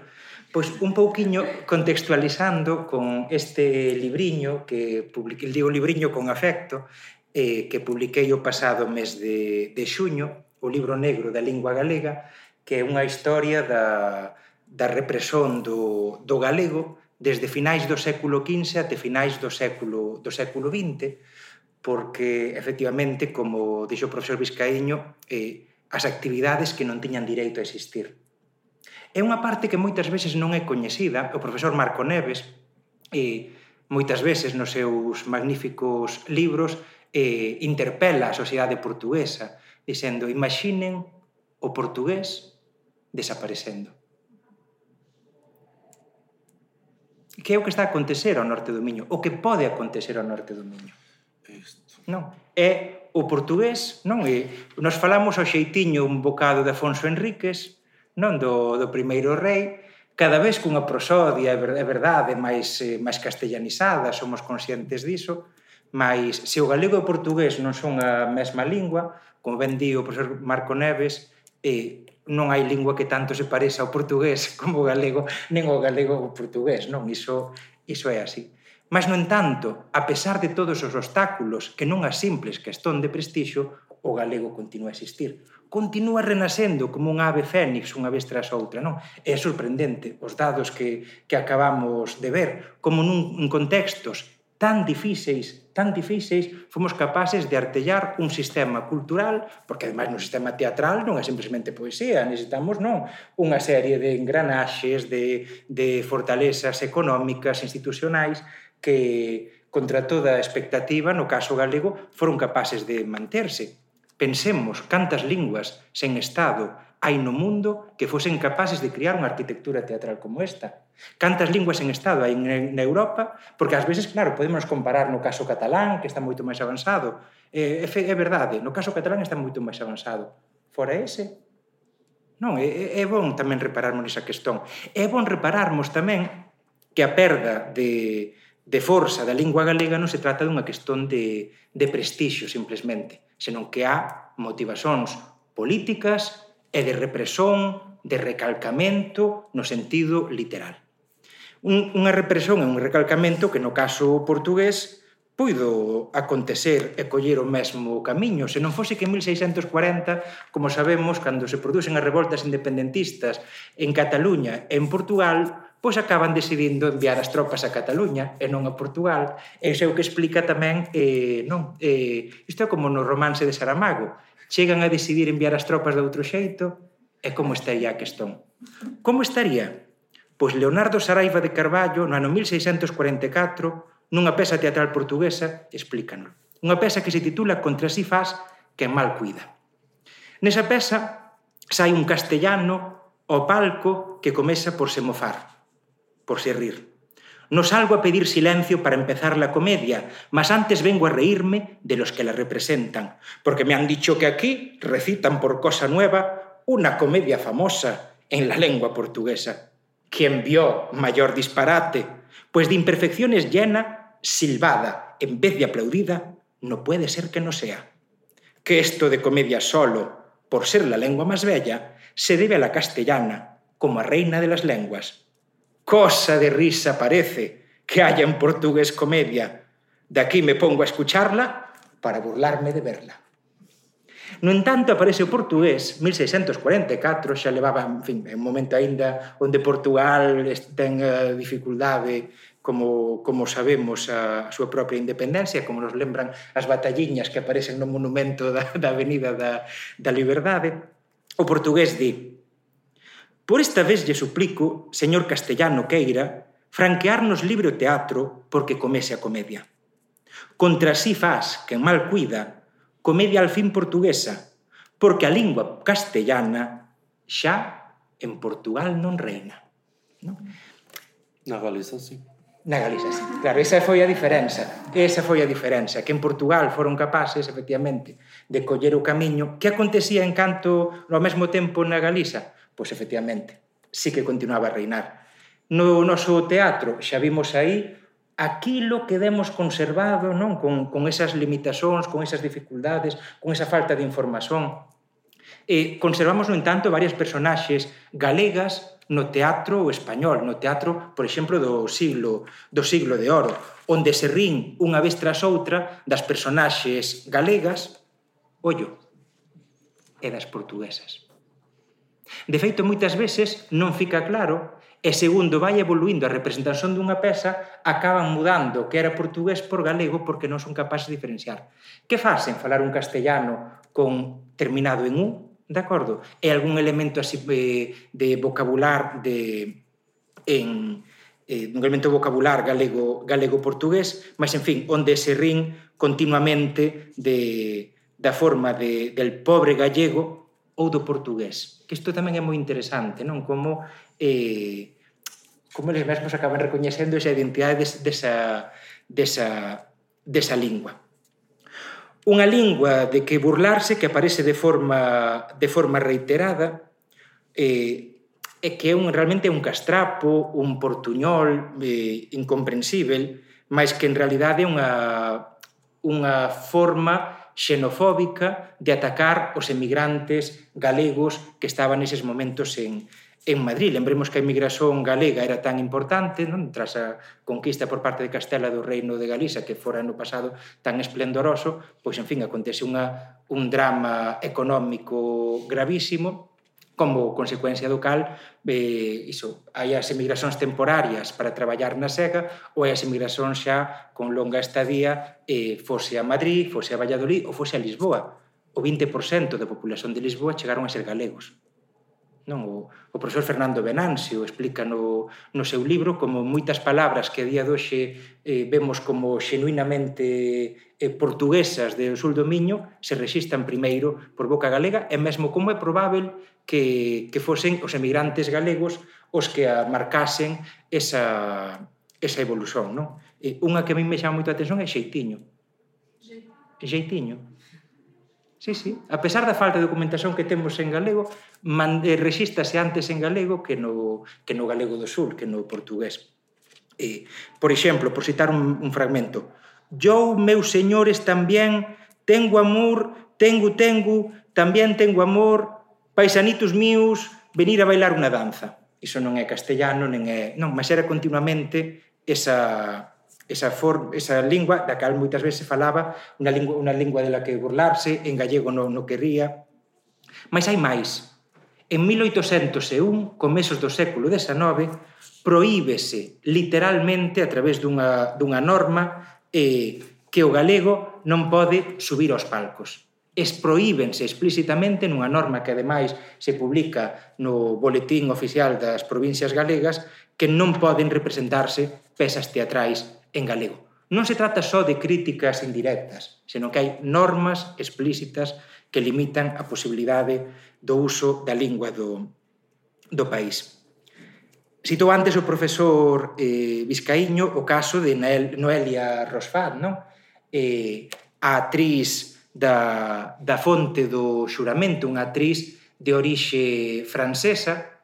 pois un pouquiño contextualizando con este libriño que publiquei, digo libriño con afecto, eh, que publiquei o pasado mes de, de xuño, o libro negro da lingua galega, que é unha historia da, da represión do, do galego desde finais do século XV até finais do século, do século XX, porque efectivamente, como dixo o profesor Vizcaíño, eh, as actividades que non tiñan direito a existir. É unha parte que moitas veces non é coñecida. O profesor Marco Neves, eh, moitas veces nos seus magníficos libros, eh, interpela a sociedade portuguesa dicendo imaginen o portugués desaparecendo. Que é o que está a acontecer ao norte do Miño? O que pode acontecer ao norte do Miño? Isto. Non, é o portugués, non é? Nos falamos ao xeitiño un bocado de Afonso Enríquez, non do, do primeiro rei, cada vez cunha prosodia, é verdade, máis, eh, máis castellanizada, somos conscientes diso, Mas se o galego e o portugués non son a mesma lingua, como ben di o profesor Marco Neves, eh, non hai lingua que tanto se pareza ao portugués <laughs> como o galego, nen o galego ao portugués, non? Iso, iso é así. Mas, no entanto, a pesar de todos os obstáculos que non as simples questón de prestixo, o galego continua a existir. Continúa renascendo como unha ave fénix unha vez tras outra, non? É sorprendente os dados que, que acabamos de ver, como nun, en contextos tan difíceis tan difíceis, fomos capaces de artellar un sistema cultural, porque ademais no sistema teatral non é simplemente poesía, necesitamos non unha serie de engranaxes, de, de fortalezas económicas, institucionais, que contra toda a expectativa, no caso galego, foron capaces de manterse. Pensemos cantas linguas sen Estado hai no mundo que fosen capaces de criar unha arquitectura teatral como esta. Cantas linguas en estado hai na Europa, porque ás veces, claro, podemos comparar no caso catalán, que está moito máis avanzado. É, é, é verdade, no caso catalán está moito máis avanzado. Fora ese, non, é, é bon tamén repararmos nesa questón. É bon repararmos tamén que a perda de, de forza da lingua galega non se trata dunha questón de, de prestixio, simplesmente, senón que há motivacións políticas, e de represión, de recalcamento no sentido literal. Un, unha represión e un recalcamento que no caso portugués puido acontecer e coller o mesmo camiño. Se non fose que en 1640, como sabemos, cando se producen as revoltas independentistas en Cataluña e en Portugal, pois acaban decidindo enviar as tropas a Cataluña e non a Portugal. E iso é o que explica tamén, eh, non, eh, isto é como no romance de Saramago, chegan a decidir enviar as tropas de outro xeito, e como estaría a questón? Como estaría? Pois Leonardo Saraiva de Carballo, no ano 1644, nunha peza teatral portuguesa, explícano. Unha peza que se titula Contra si faz que mal cuida. Nesa peza sai un castellano ao palco que comeza por se mofar, por se rir. No salgo a pedir silencio para empezar la comedia, mas antes vengo a reírme de los que la representan, porque me han dicho que aquí recitan por cosa nueva una comedia famosa en la lengua portuguesa. ¿Quién vio mayor disparate? Pues de imperfecciones llena, silbada, en vez de aplaudida, no puede ser que no sea. Que esto de comedia solo, por ser la lengua más bella, se debe a la castellana, como a reina de las lenguas. Cosa de risa parece que haya en portugués comedia. De aquí me pongo a escucharla para burlarme de verla. No entanto aparece o portugués 1644 xa levaba, en fin, un momento aínda onde Portugal ten eh, uh, dificuldade como, como sabemos a, a súa propia independencia, como nos lembran as batalliñas que aparecen no monumento da, da Avenida da, da Liberdade, o portugués di Por esta vez lle suplico, señor Castellano Queira, franquearnos libre o teatro porque comece a comedia. Contra si sí faz, que mal cuida, comedia al fin portuguesa, porque a lingua castellana xa en Portugal non reina. Non? Na Galiza, sí. Na Galiza, sí. Claro, esa foi a diferenza. Esa foi a diferenza, que en Portugal foron capaces, efectivamente, de coller o camiño. Que acontecía en canto, ao mesmo tempo, na Galiza? Pois efectivamente, sí que continuaba a reinar. No noso teatro xa vimos aí aquilo que demos conservado non con, con esas limitacións, con esas dificultades, con esa falta de información. Eh, conservamos, no entanto, varias personaxes galegas no teatro español, no teatro, por exemplo, do siglo do siglo de oro, onde se rin unha vez tras outra das personaxes galegas, ollo, e das portuguesas. De feito, moitas veces non fica claro e segundo vai evoluindo a representación dunha peza, acaban mudando que era portugués por galego porque non son capaces de diferenciar. Que facen? Falar un castellano con terminado en U, de acordo? E algún elemento así de, de vocabular de en eh, un elemento vocabular galego galego portugués, mas en fin, onde se rin continuamente de da forma de, del pobre gallego ou do portugués. Que isto tamén é moi interesante, non? Como eh, como eles mesmos acaban recoñecendo esa identidade des, desa, desa, desa lingua. Unha lingua de que burlarse que aparece de forma, de forma reiterada eh, é que é un, realmente un castrapo, un portuñol eh, incomprensível, máis que en realidade é unha, unha forma xenofóbica de atacar os emigrantes galegos que estaban neses momentos en, en Madrid. Lembremos que a emigración galega era tan importante, non? tras a conquista por parte de Castela do Reino de Galiza, que fora no pasado tan esplendoroso, pois, en fin, acontece unha, un drama económico gravísimo, como consecuencia do cal eh, iso, hai as emigracións temporarias para traballar na SEGA ou hai as emigracións xa con longa estadía eh, fose a Madrid, fose a Valladolid ou fose a Lisboa. O 20% da populación de Lisboa chegaron a ser galegos. Non? O, o profesor Fernando Venancio explica no, no seu libro como moitas palabras que a día doxe eh, vemos como xenuinamente eh, portuguesas de sul do Miño se resistan primeiro por boca galega e mesmo como é probável que, que fosen os emigrantes galegos os que a marcasen esa, esa evolución. Non? E unha que a mí me chama moito a atención é Xeitiño. Xeitiño Sí, sí. A pesar da falta de documentación que temos en galego, man, eh, rexístase antes en galego que no, que no galego do sur, que no portugués. Eh, por exemplo, por citar un, un fragmento, «Yo, meus señores, tamén tengo amor, tengo, tengo, tamén tengo amor, paisanitos míos, venir a bailar unha danza». Iso non é castellano, nen é... Non, mas era continuamente esa, esa, forma, esa lingua da cal moitas veces se falaba unha lingua, unha lingua de la que burlarse, en gallego non, non querría. Mas hai máis. En 1801, comezos do século XIX, proíbese literalmente a través dunha, dunha norma eh, que o galego non pode subir aos palcos. Esproíbense explícitamente nunha norma que ademais se publica no Boletín Oficial das Provincias Galegas que non poden representarse pesas teatrais en galego. Non se trata só de críticas indirectas, senón que hai normas explícitas que limitan a posibilidade do uso da lingua do, do país. Citou antes o profesor eh, Vizcaíño o caso de Noelia Rosfat, non? Eh, a atriz da, da fonte do xuramento, unha atriz de orixe francesa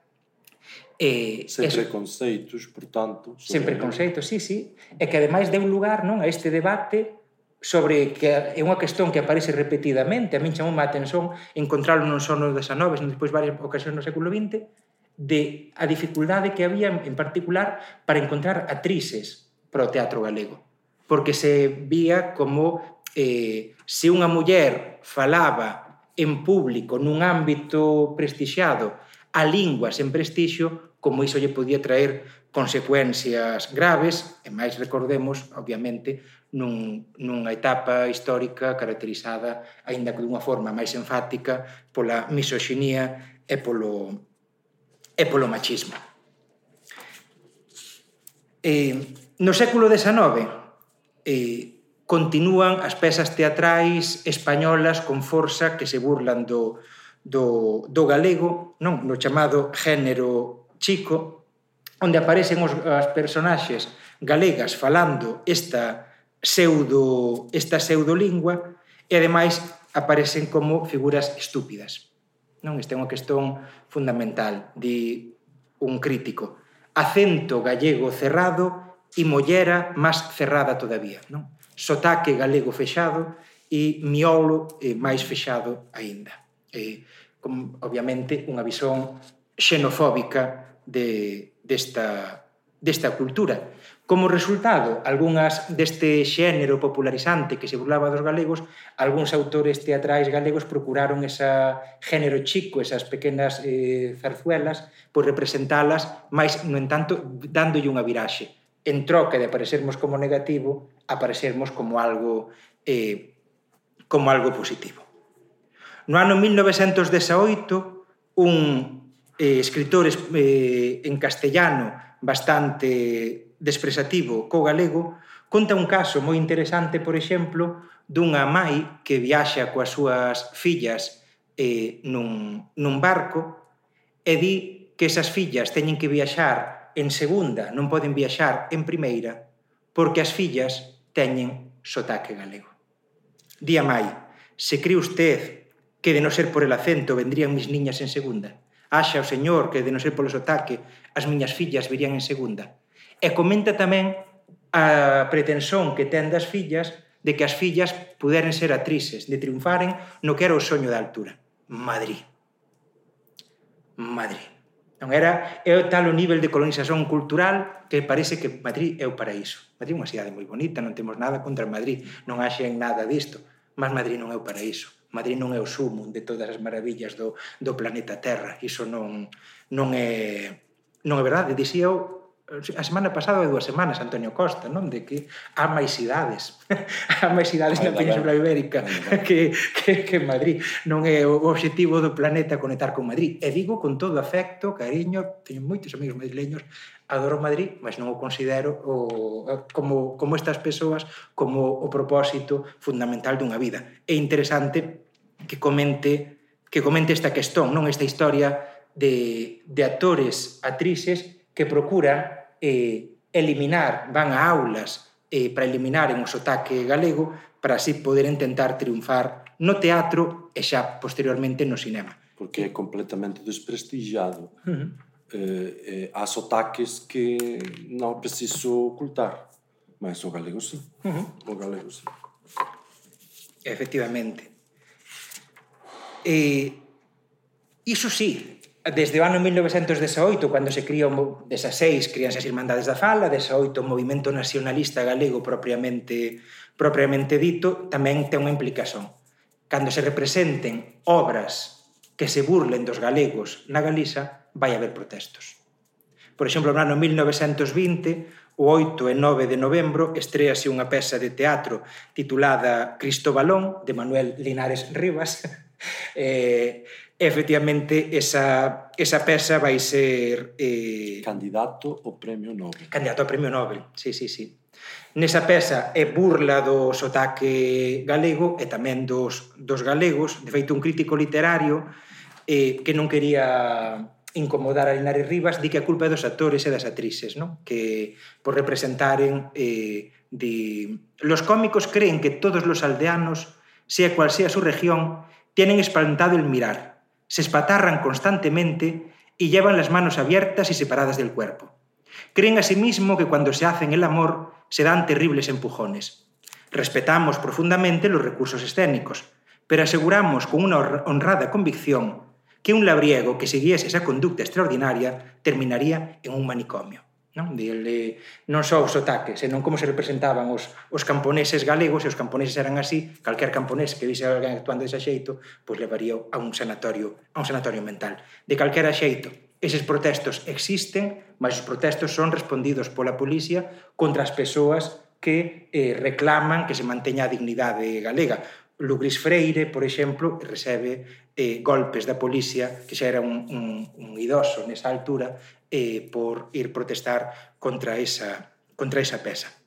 E, sen eso, preconceitos, portanto... Sempre Sen preconceitos, sí, sí. E que ademais deu lugar non a este debate sobre que é unha cuestión que aparece repetidamente, a min chamou a atención encontrarlo non só no 19, senón despois varias ocasións no século XX, de a dificultade que había en particular para encontrar actrices para o teatro galego. Porque se vía como eh, se unha muller falaba en público nun ámbito prestixiado a lingua sen prestixio como iso lle podía traer consecuencias graves, e máis recordemos, obviamente, nun, nunha etapa histórica caracterizada, aínda que dunha forma máis enfática, pola misoxinía e polo, e polo machismo. E, no século XIX, e, continúan as pezas teatrais españolas con forza que se burlan do, do, do galego, non no chamado género chico, onde aparecen os, as personaxes galegas falando esta pseudo, esta pseudolingua e ademais aparecen como figuras estúpidas. Non, esta é unha questón fundamental de un crítico. Acento gallego cerrado e mollera máis cerrada todavía. Non? Sotaque galego fechado e miolo eh, máis fechado aínda eh, con, obviamente, unha visón xenofóbica de, desta, desta cultura. Como resultado, algunhas deste xénero popularizante que se burlaba dos galegos, algúns autores teatrais galegos procuraron esa género chico, esas pequenas eh, zarzuelas, por representalas, máis, no entanto, dándolle unha viraxe. En troca de aparecermos como negativo, aparecermos como algo eh, como algo positivo. No ano 1918, un eh, escritor eh, en castellano bastante despresativo co galego conta un caso moi interesante, por exemplo, dunha mai que viaxa coas súas fillas eh, nun, nun barco e di que esas fillas teñen que viaxar en segunda, non poden viaxar en primeira, porque as fillas teñen sotaque galego. Día mai, se crí usted que de non ser por el acento vendrían mis niñas en segunda. Axa o señor que de non ser polo sotaque as miñas fillas virían en segunda. E comenta tamén a pretensón que ten das fillas de que as fillas puderen ser actrices, de triunfaren no que era o soño da altura. Madrid. Madrid. Non era é o tal o nivel de colonización cultural que parece que Madrid é o paraíso. Madrid é unha cidade moi bonita, non temos nada contra Madrid, non haxen nada disto, mas Madrid non é o paraíso. Madrid non é o sumo de todas as maravillas do, do planeta Terra. Iso non, non, é, non é verdade. Dixía eu a semana pasada ou dúas semanas Antonio Costa, non? De que há máis cidades, <laughs> há máis cidades na Península Ibérica que, que, que Madrid. Non é o obxectivo do planeta conectar con Madrid. E digo con todo afecto, cariño, teño moitos amigos madrileños, adoro Madrid, mas non o considero o, como, como estas persoas como o propósito fundamental dunha vida. É interesante que comente que comente esta questón, non esta historia de, de actores, actrices que procuran eh, eliminar, van a aulas eh, para eliminar o sotaque galego para así poder intentar triunfar no teatro e xa posteriormente no cinema. Porque é completamente desprestigiado. Uh -huh. eh, eh, há sotaques que non preciso ocultar, mas o galego sí. Uh -huh. O galego sí. Efectivamente. Eh, iso sí, desde o ano 1918, cando se cría o 16, críanse as Irmandades da Fala, 18, o movimento nacionalista galego propiamente propiamente dito, tamén ten unha implicación. Cando se representen obras que se burlen dos galegos na Galiza, vai haber protestos. Por exemplo, no ano 1920, o 8 e 9 de novembro, estrease unha peza de teatro titulada Cristobalón, de Manuel Linares Rivas, <laughs> <laughs> eh, efectivamente esa, esa peza vai ser... Eh, candidato ao Premio Nobel. Candidato ao Premio Nobel, sí, sí, sí. Nesa peza é burla do sotaque galego e tamén dos, dos galegos. De feito, un crítico literario eh, que non quería incomodar a Linares Rivas di que a culpa é dos actores e das actrices, non? que por representaren eh, di... Los cómicos creen que todos los aldeanos, sea cual sea su región, tienen espantado el mirar, se espatarran constantemente y llevan las manos abiertas y separadas del cuerpo. Creen asimismo que cuando se hacen el amor se dan terribles empujones. Respetamos profundamente los recursos escénicos, pero aseguramos con una honrada convicción que un labriego que siguiese esa conducta extraordinaria terminaría en un manicomio non? Dele, non só os sotaque, senón como se representaban os, os camponeses galegos, e os camponeses eran así, calquer camponés que vise alguén actuando dese xeito, pois levaría a un sanatorio, a un sanatorio mental. De calquera xeito, eses protestos existen, mas os protestos son respondidos pola policía contra as persoas que eh, reclaman que se manteña a dignidade galega. Lugris Freire, por exemplo, recebe eh, golpes da policía, que xa era un, un, un idoso nesa altura, eh, por ir protestar contra esa, contra esa peza.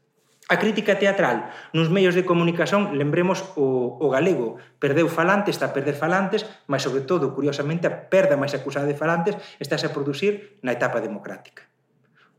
A crítica teatral nos medios de comunicación, lembremos, o, o galego perdeu falantes, está a perder falantes, mas, sobre todo, curiosamente, a perda máis acusada de falantes está a producir na etapa democrática.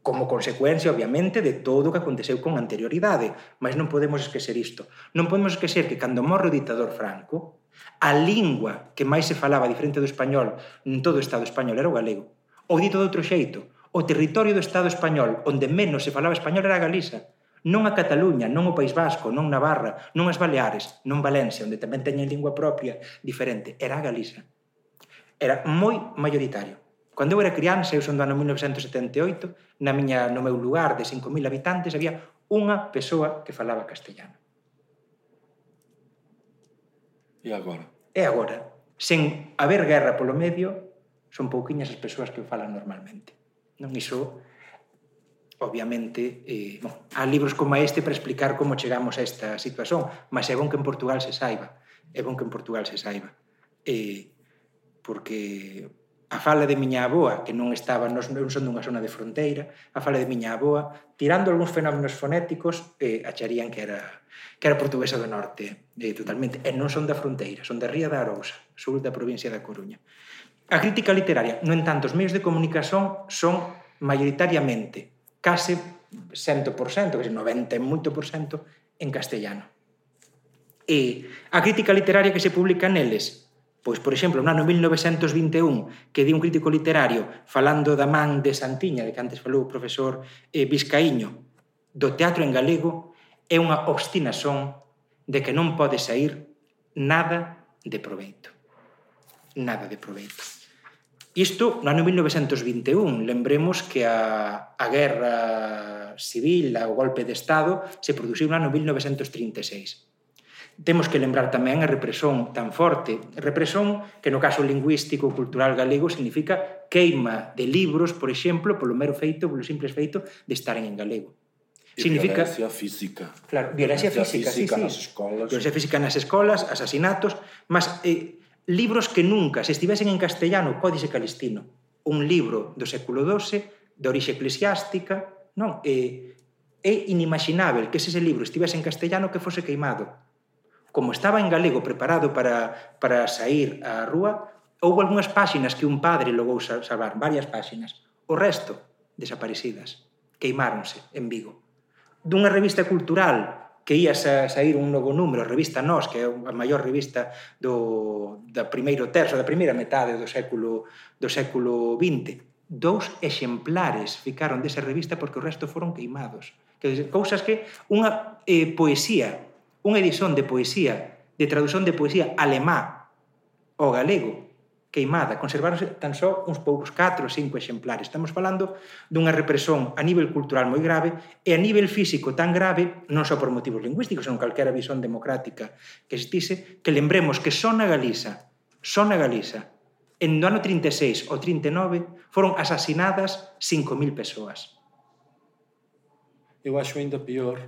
Como consecuencia, obviamente, de todo o que aconteceu con anterioridade, mas non podemos esquecer isto. Non podemos esquecer que cando morre o ditador Franco, a lingua que máis se falaba diferente do español en todo o Estado español era o galego Ou dito de outro xeito, o territorio do Estado español onde menos se falaba español era a Galiza, non a Cataluña, non o País Vasco, non Navarra, non as Baleares, non Valencia, onde tamén teñen lingua propia diferente, era a Galiza. Era moi maioritario. Cando eu era criança, eu son do ano 1978, na miña, no meu lugar de 5.000 habitantes había unha persoa que falaba castellano. E agora? E agora. Sen haber guerra polo medio, son pouquiñas as persoas que falan normalmente. Non iso obviamente, eh, bon, há libros como este para explicar como chegamos a esta situación, mas é bon que en Portugal se saiba, é bon que en Portugal se saiba. Eh, porque a fala de miña aboa, que non estaba, non son dunha zona de fronteira, a fala de miña aboa, tirando algúns fenómenos fonéticos, eh, acharían que era, que era portuguesa do norte, eh, totalmente. E non son da fronteira, son da Ría da Arousa, sul da provincia da Coruña. A crítica literaria, no entanto, os medios de comunicación son mayoritariamente, case 100%, que 90 e moito por cento, en castellano. E a crítica literaria que se publica neles Pois, por exemplo, no ano 1921, que di un crítico literario falando da man de Santiña, de que antes falou o profesor eh, Vizcaíño, do teatro en galego, é unha obstinación de que non pode sair nada de proveito. Nada de proveito. Isto no ano 1921, lembremos que a, a guerra civil, o golpe de Estado, se produciu no ano 1936 temos que lembrar tamén a represión tan forte. Represión que no caso lingüístico cultural galego significa queima de libros, por exemplo, polo mero feito, polo simples feito de estaren en galego. E significa violencia física. Claro, violencia, violencia física, física sí, sí. nas escolas. Violencia física nas escolas, asasinatos, mas eh, libros que nunca se estivesen en castellano, Códice Calistino, un libro do século XII, de orixe eclesiástica, non, é, é inimaginável que se ese libro estivese en castellano que fose queimado. Como estaba en galego preparado para, para sair á rúa, houve algunhas páxinas que un padre logou salvar, varias páxinas. O resto, desaparecidas, queimáronse en Vigo. Dunha revista cultural que ia sa, sair un novo número, a revista Nós, que é a maior revista do, da primeiro terzo, da primeira metade do século, do século XX. Dous exemplares ficaron desa revista porque o resto foron queimados. Que, cousas que unha eh, poesía, unha edición de poesía, de traducción de poesía alemá ao galego, queimada. Conserváronse tan só uns poucos 4 ou 5 exemplares. Estamos falando dunha represión a nivel cultural moi grave e a nivel físico tan grave, non só por motivos lingüísticos, senón calquera visón democrática que existise, que lembremos que só na Galiza, só na Galiza, en no ano 36 ou 39, foron asasinadas 5.000 persoas. Eu acho ainda pior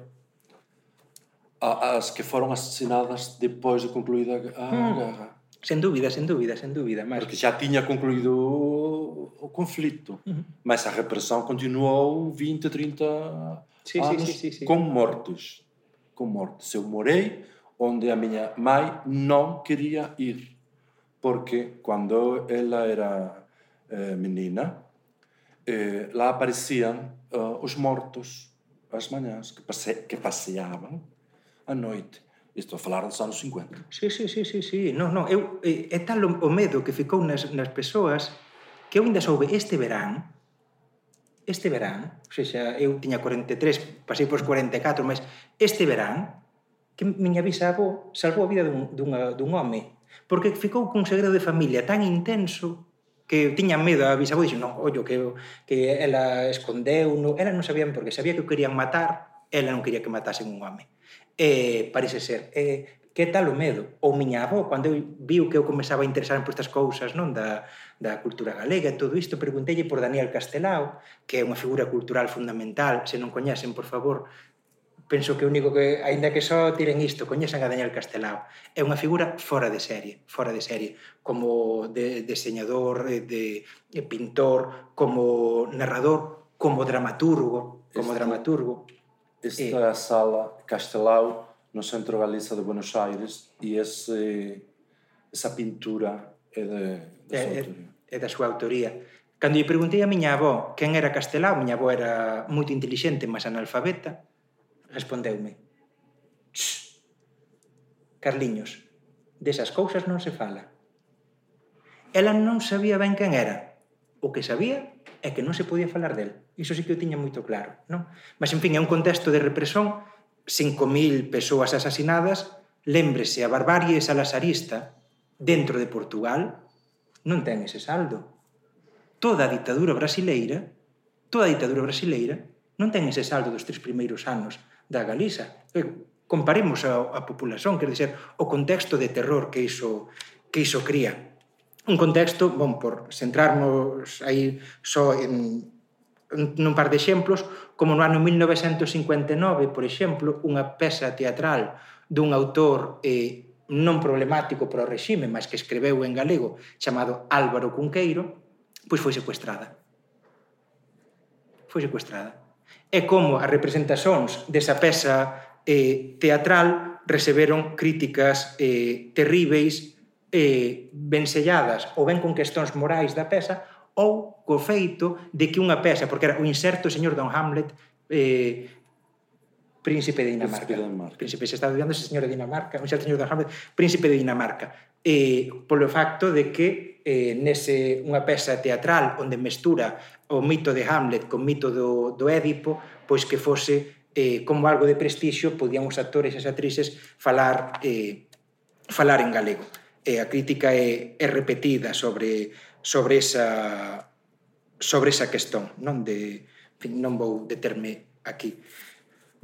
as que foron asesinadas depois de concluída a hmm. guerra. Hmm Sen dúbida, sen dúbida, sen dúbida. Mas... Porque xa tiña concluído o conflito. Uh -huh. Mas a represión continuou 20, 30 sí, anos sí, sí, sí. con mortes. Con mortes. Eu morei onde a miña mãe non quería ir. Porque cando ela era eh, menina, eh, lá aparecían uh, os mortos as mañás que, pase, que paseaban a noite Isto falar dos anos 50. Sí, sí, sí, sí, sí. Non, non, eu, eh, é tal o medo que ficou nas, nas persoas que eu ainda soube este verán este verán, ou seja, eu tiña 43, pasei por 44, mas este verán que miña bisavó salvou a vida dun, dunha, dun home porque ficou cun segredo de familia tan intenso que tiña medo a bisavó dixo, non, ollo, que, que ela escondeu, no, ela non sabían porque sabía que o querían matar, ela non quería que matasen un home eh, parece ser. Eh, que tal o medo? Ou miña avó, cando eu viu que eu comezaba a interesarme por estas cousas non da, da cultura galega e todo isto, preguntelle por Daniel Castelao, que é unha figura cultural fundamental, se non coñecen, por favor, penso que o único que, aínda que só tiren isto, coñecen a Daniel Castelao. É unha figura fora de serie, fora de serie, como de, deseñador, de, de pintor, como narrador, como dramaturgo, como dramaturgo. Esta é. a sala Castelao no centro Galiza de Buenos Aires e ese, esa pintura é de, de é, é, é da súa autoría. Cando lle preguntei a miña avó quen era Castelao, miña avó era moito inteligente, mas analfabeta, respondeume Carliños, desas cousas non se fala. Ela non sabía ben quen era, o que sabía é que non se podía falar del. Iso sí que eu tiña moito claro, non? Mas, en fin, é un contexto de represión, 5.000 persoas asasinadas, lembrese, a barbarie salazarista dentro de Portugal non ten ese saldo. Toda a ditadura brasileira, toda a ditadura brasileira non ten ese saldo dos tres primeiros anos da Galiza. Comparemos a, a populación, quer dizer, o contexto de terror que iso, que iso cría un contexto, bon, por centrarnos aí só en, nun par de exemplos, como no ano 1959, por exemplo, unha peça teatral dun autor eh, non problemático para o regime, mas que escreveu en galego, chamado Álvaro Cunqueiro, pois foi secuestrada. Foi secuestrada. É como as representacións desa peça eh, teatral receberon críticas eh, terríveis eh, benselladas ou ben con questóns morais da pesa, ou co feito de que unha pesa, porque era o inserto señor Don Hamlet eh, príncipe de Dinamarca. Príncipe de Dinamarca. Príncipe, se está dudando ese señor de Dinamarca, o certo señor Don Hamlet, príncipe de Dinamarca. Eh, polo facto de que eh, nese unha pesa teatral onde mestura o mito de Hamlet con mito do, do Édipo, pois que fose eh, como algo de prestixio, podían os actores e as actrices falar eh, falar en galego e a crítica é, é repetida sobre sobre esa sobre esa questón, non de fin, non vou determe aquí.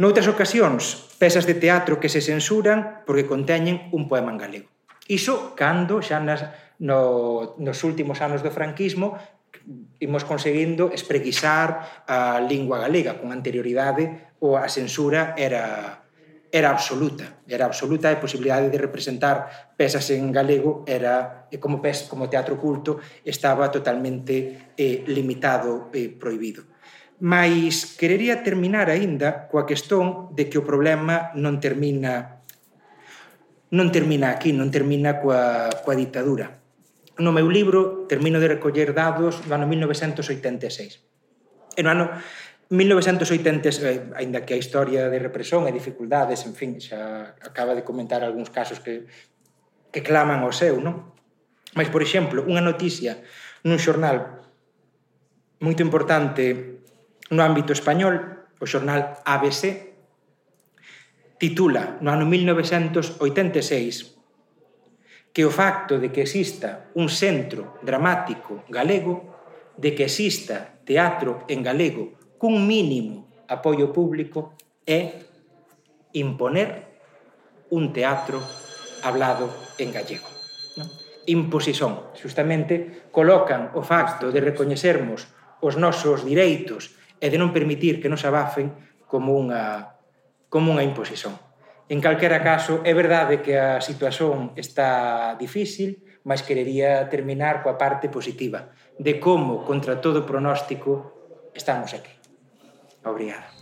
Noutras ocasións, pezas de teatro que se censuran porque conteñen un poema en galego. Iso cando xa nas, no, nos últimos anos do franquismo imos conseguindo espreguisar a lingua galega con anterioridade ou a censura era era absoluta, era absoluta a posibilidade de representar pesas en galego era eh, como pes, como teatro culto estaba totalmente eh, limitado e eh, proibido. Mas querería terminar aínda coa questón de que o problema non termina non termina aquí, non termina coa, coa ditadura. No meu libro termino de recoller dados no ano 1986. E no ano 1980, eh, aínda que a historia de represión e dificultades, en fin, xa acaba de comentar algúns casos que, que claman ao seu, non? Mas, por exemplo, unha noticia nun xornal moito importante no ámbito español, o xornal ABC, titula no ano 1986 que o facto de que exista un centro dramático galego, de que exista teatro en galego cun mínimo apoio público é imponer un teatro hablado en gallego. Non? Imposición. Justamente colocan o facto de recoñecermos os nosos direitos e de non permitir que nos abafen como unha, como unha imposición. En calquera caso, é verdade que a situación está difícil, mas querería terminar coa parte positiva de como, contra todo pronóstico, estamos aquí. Obrigado.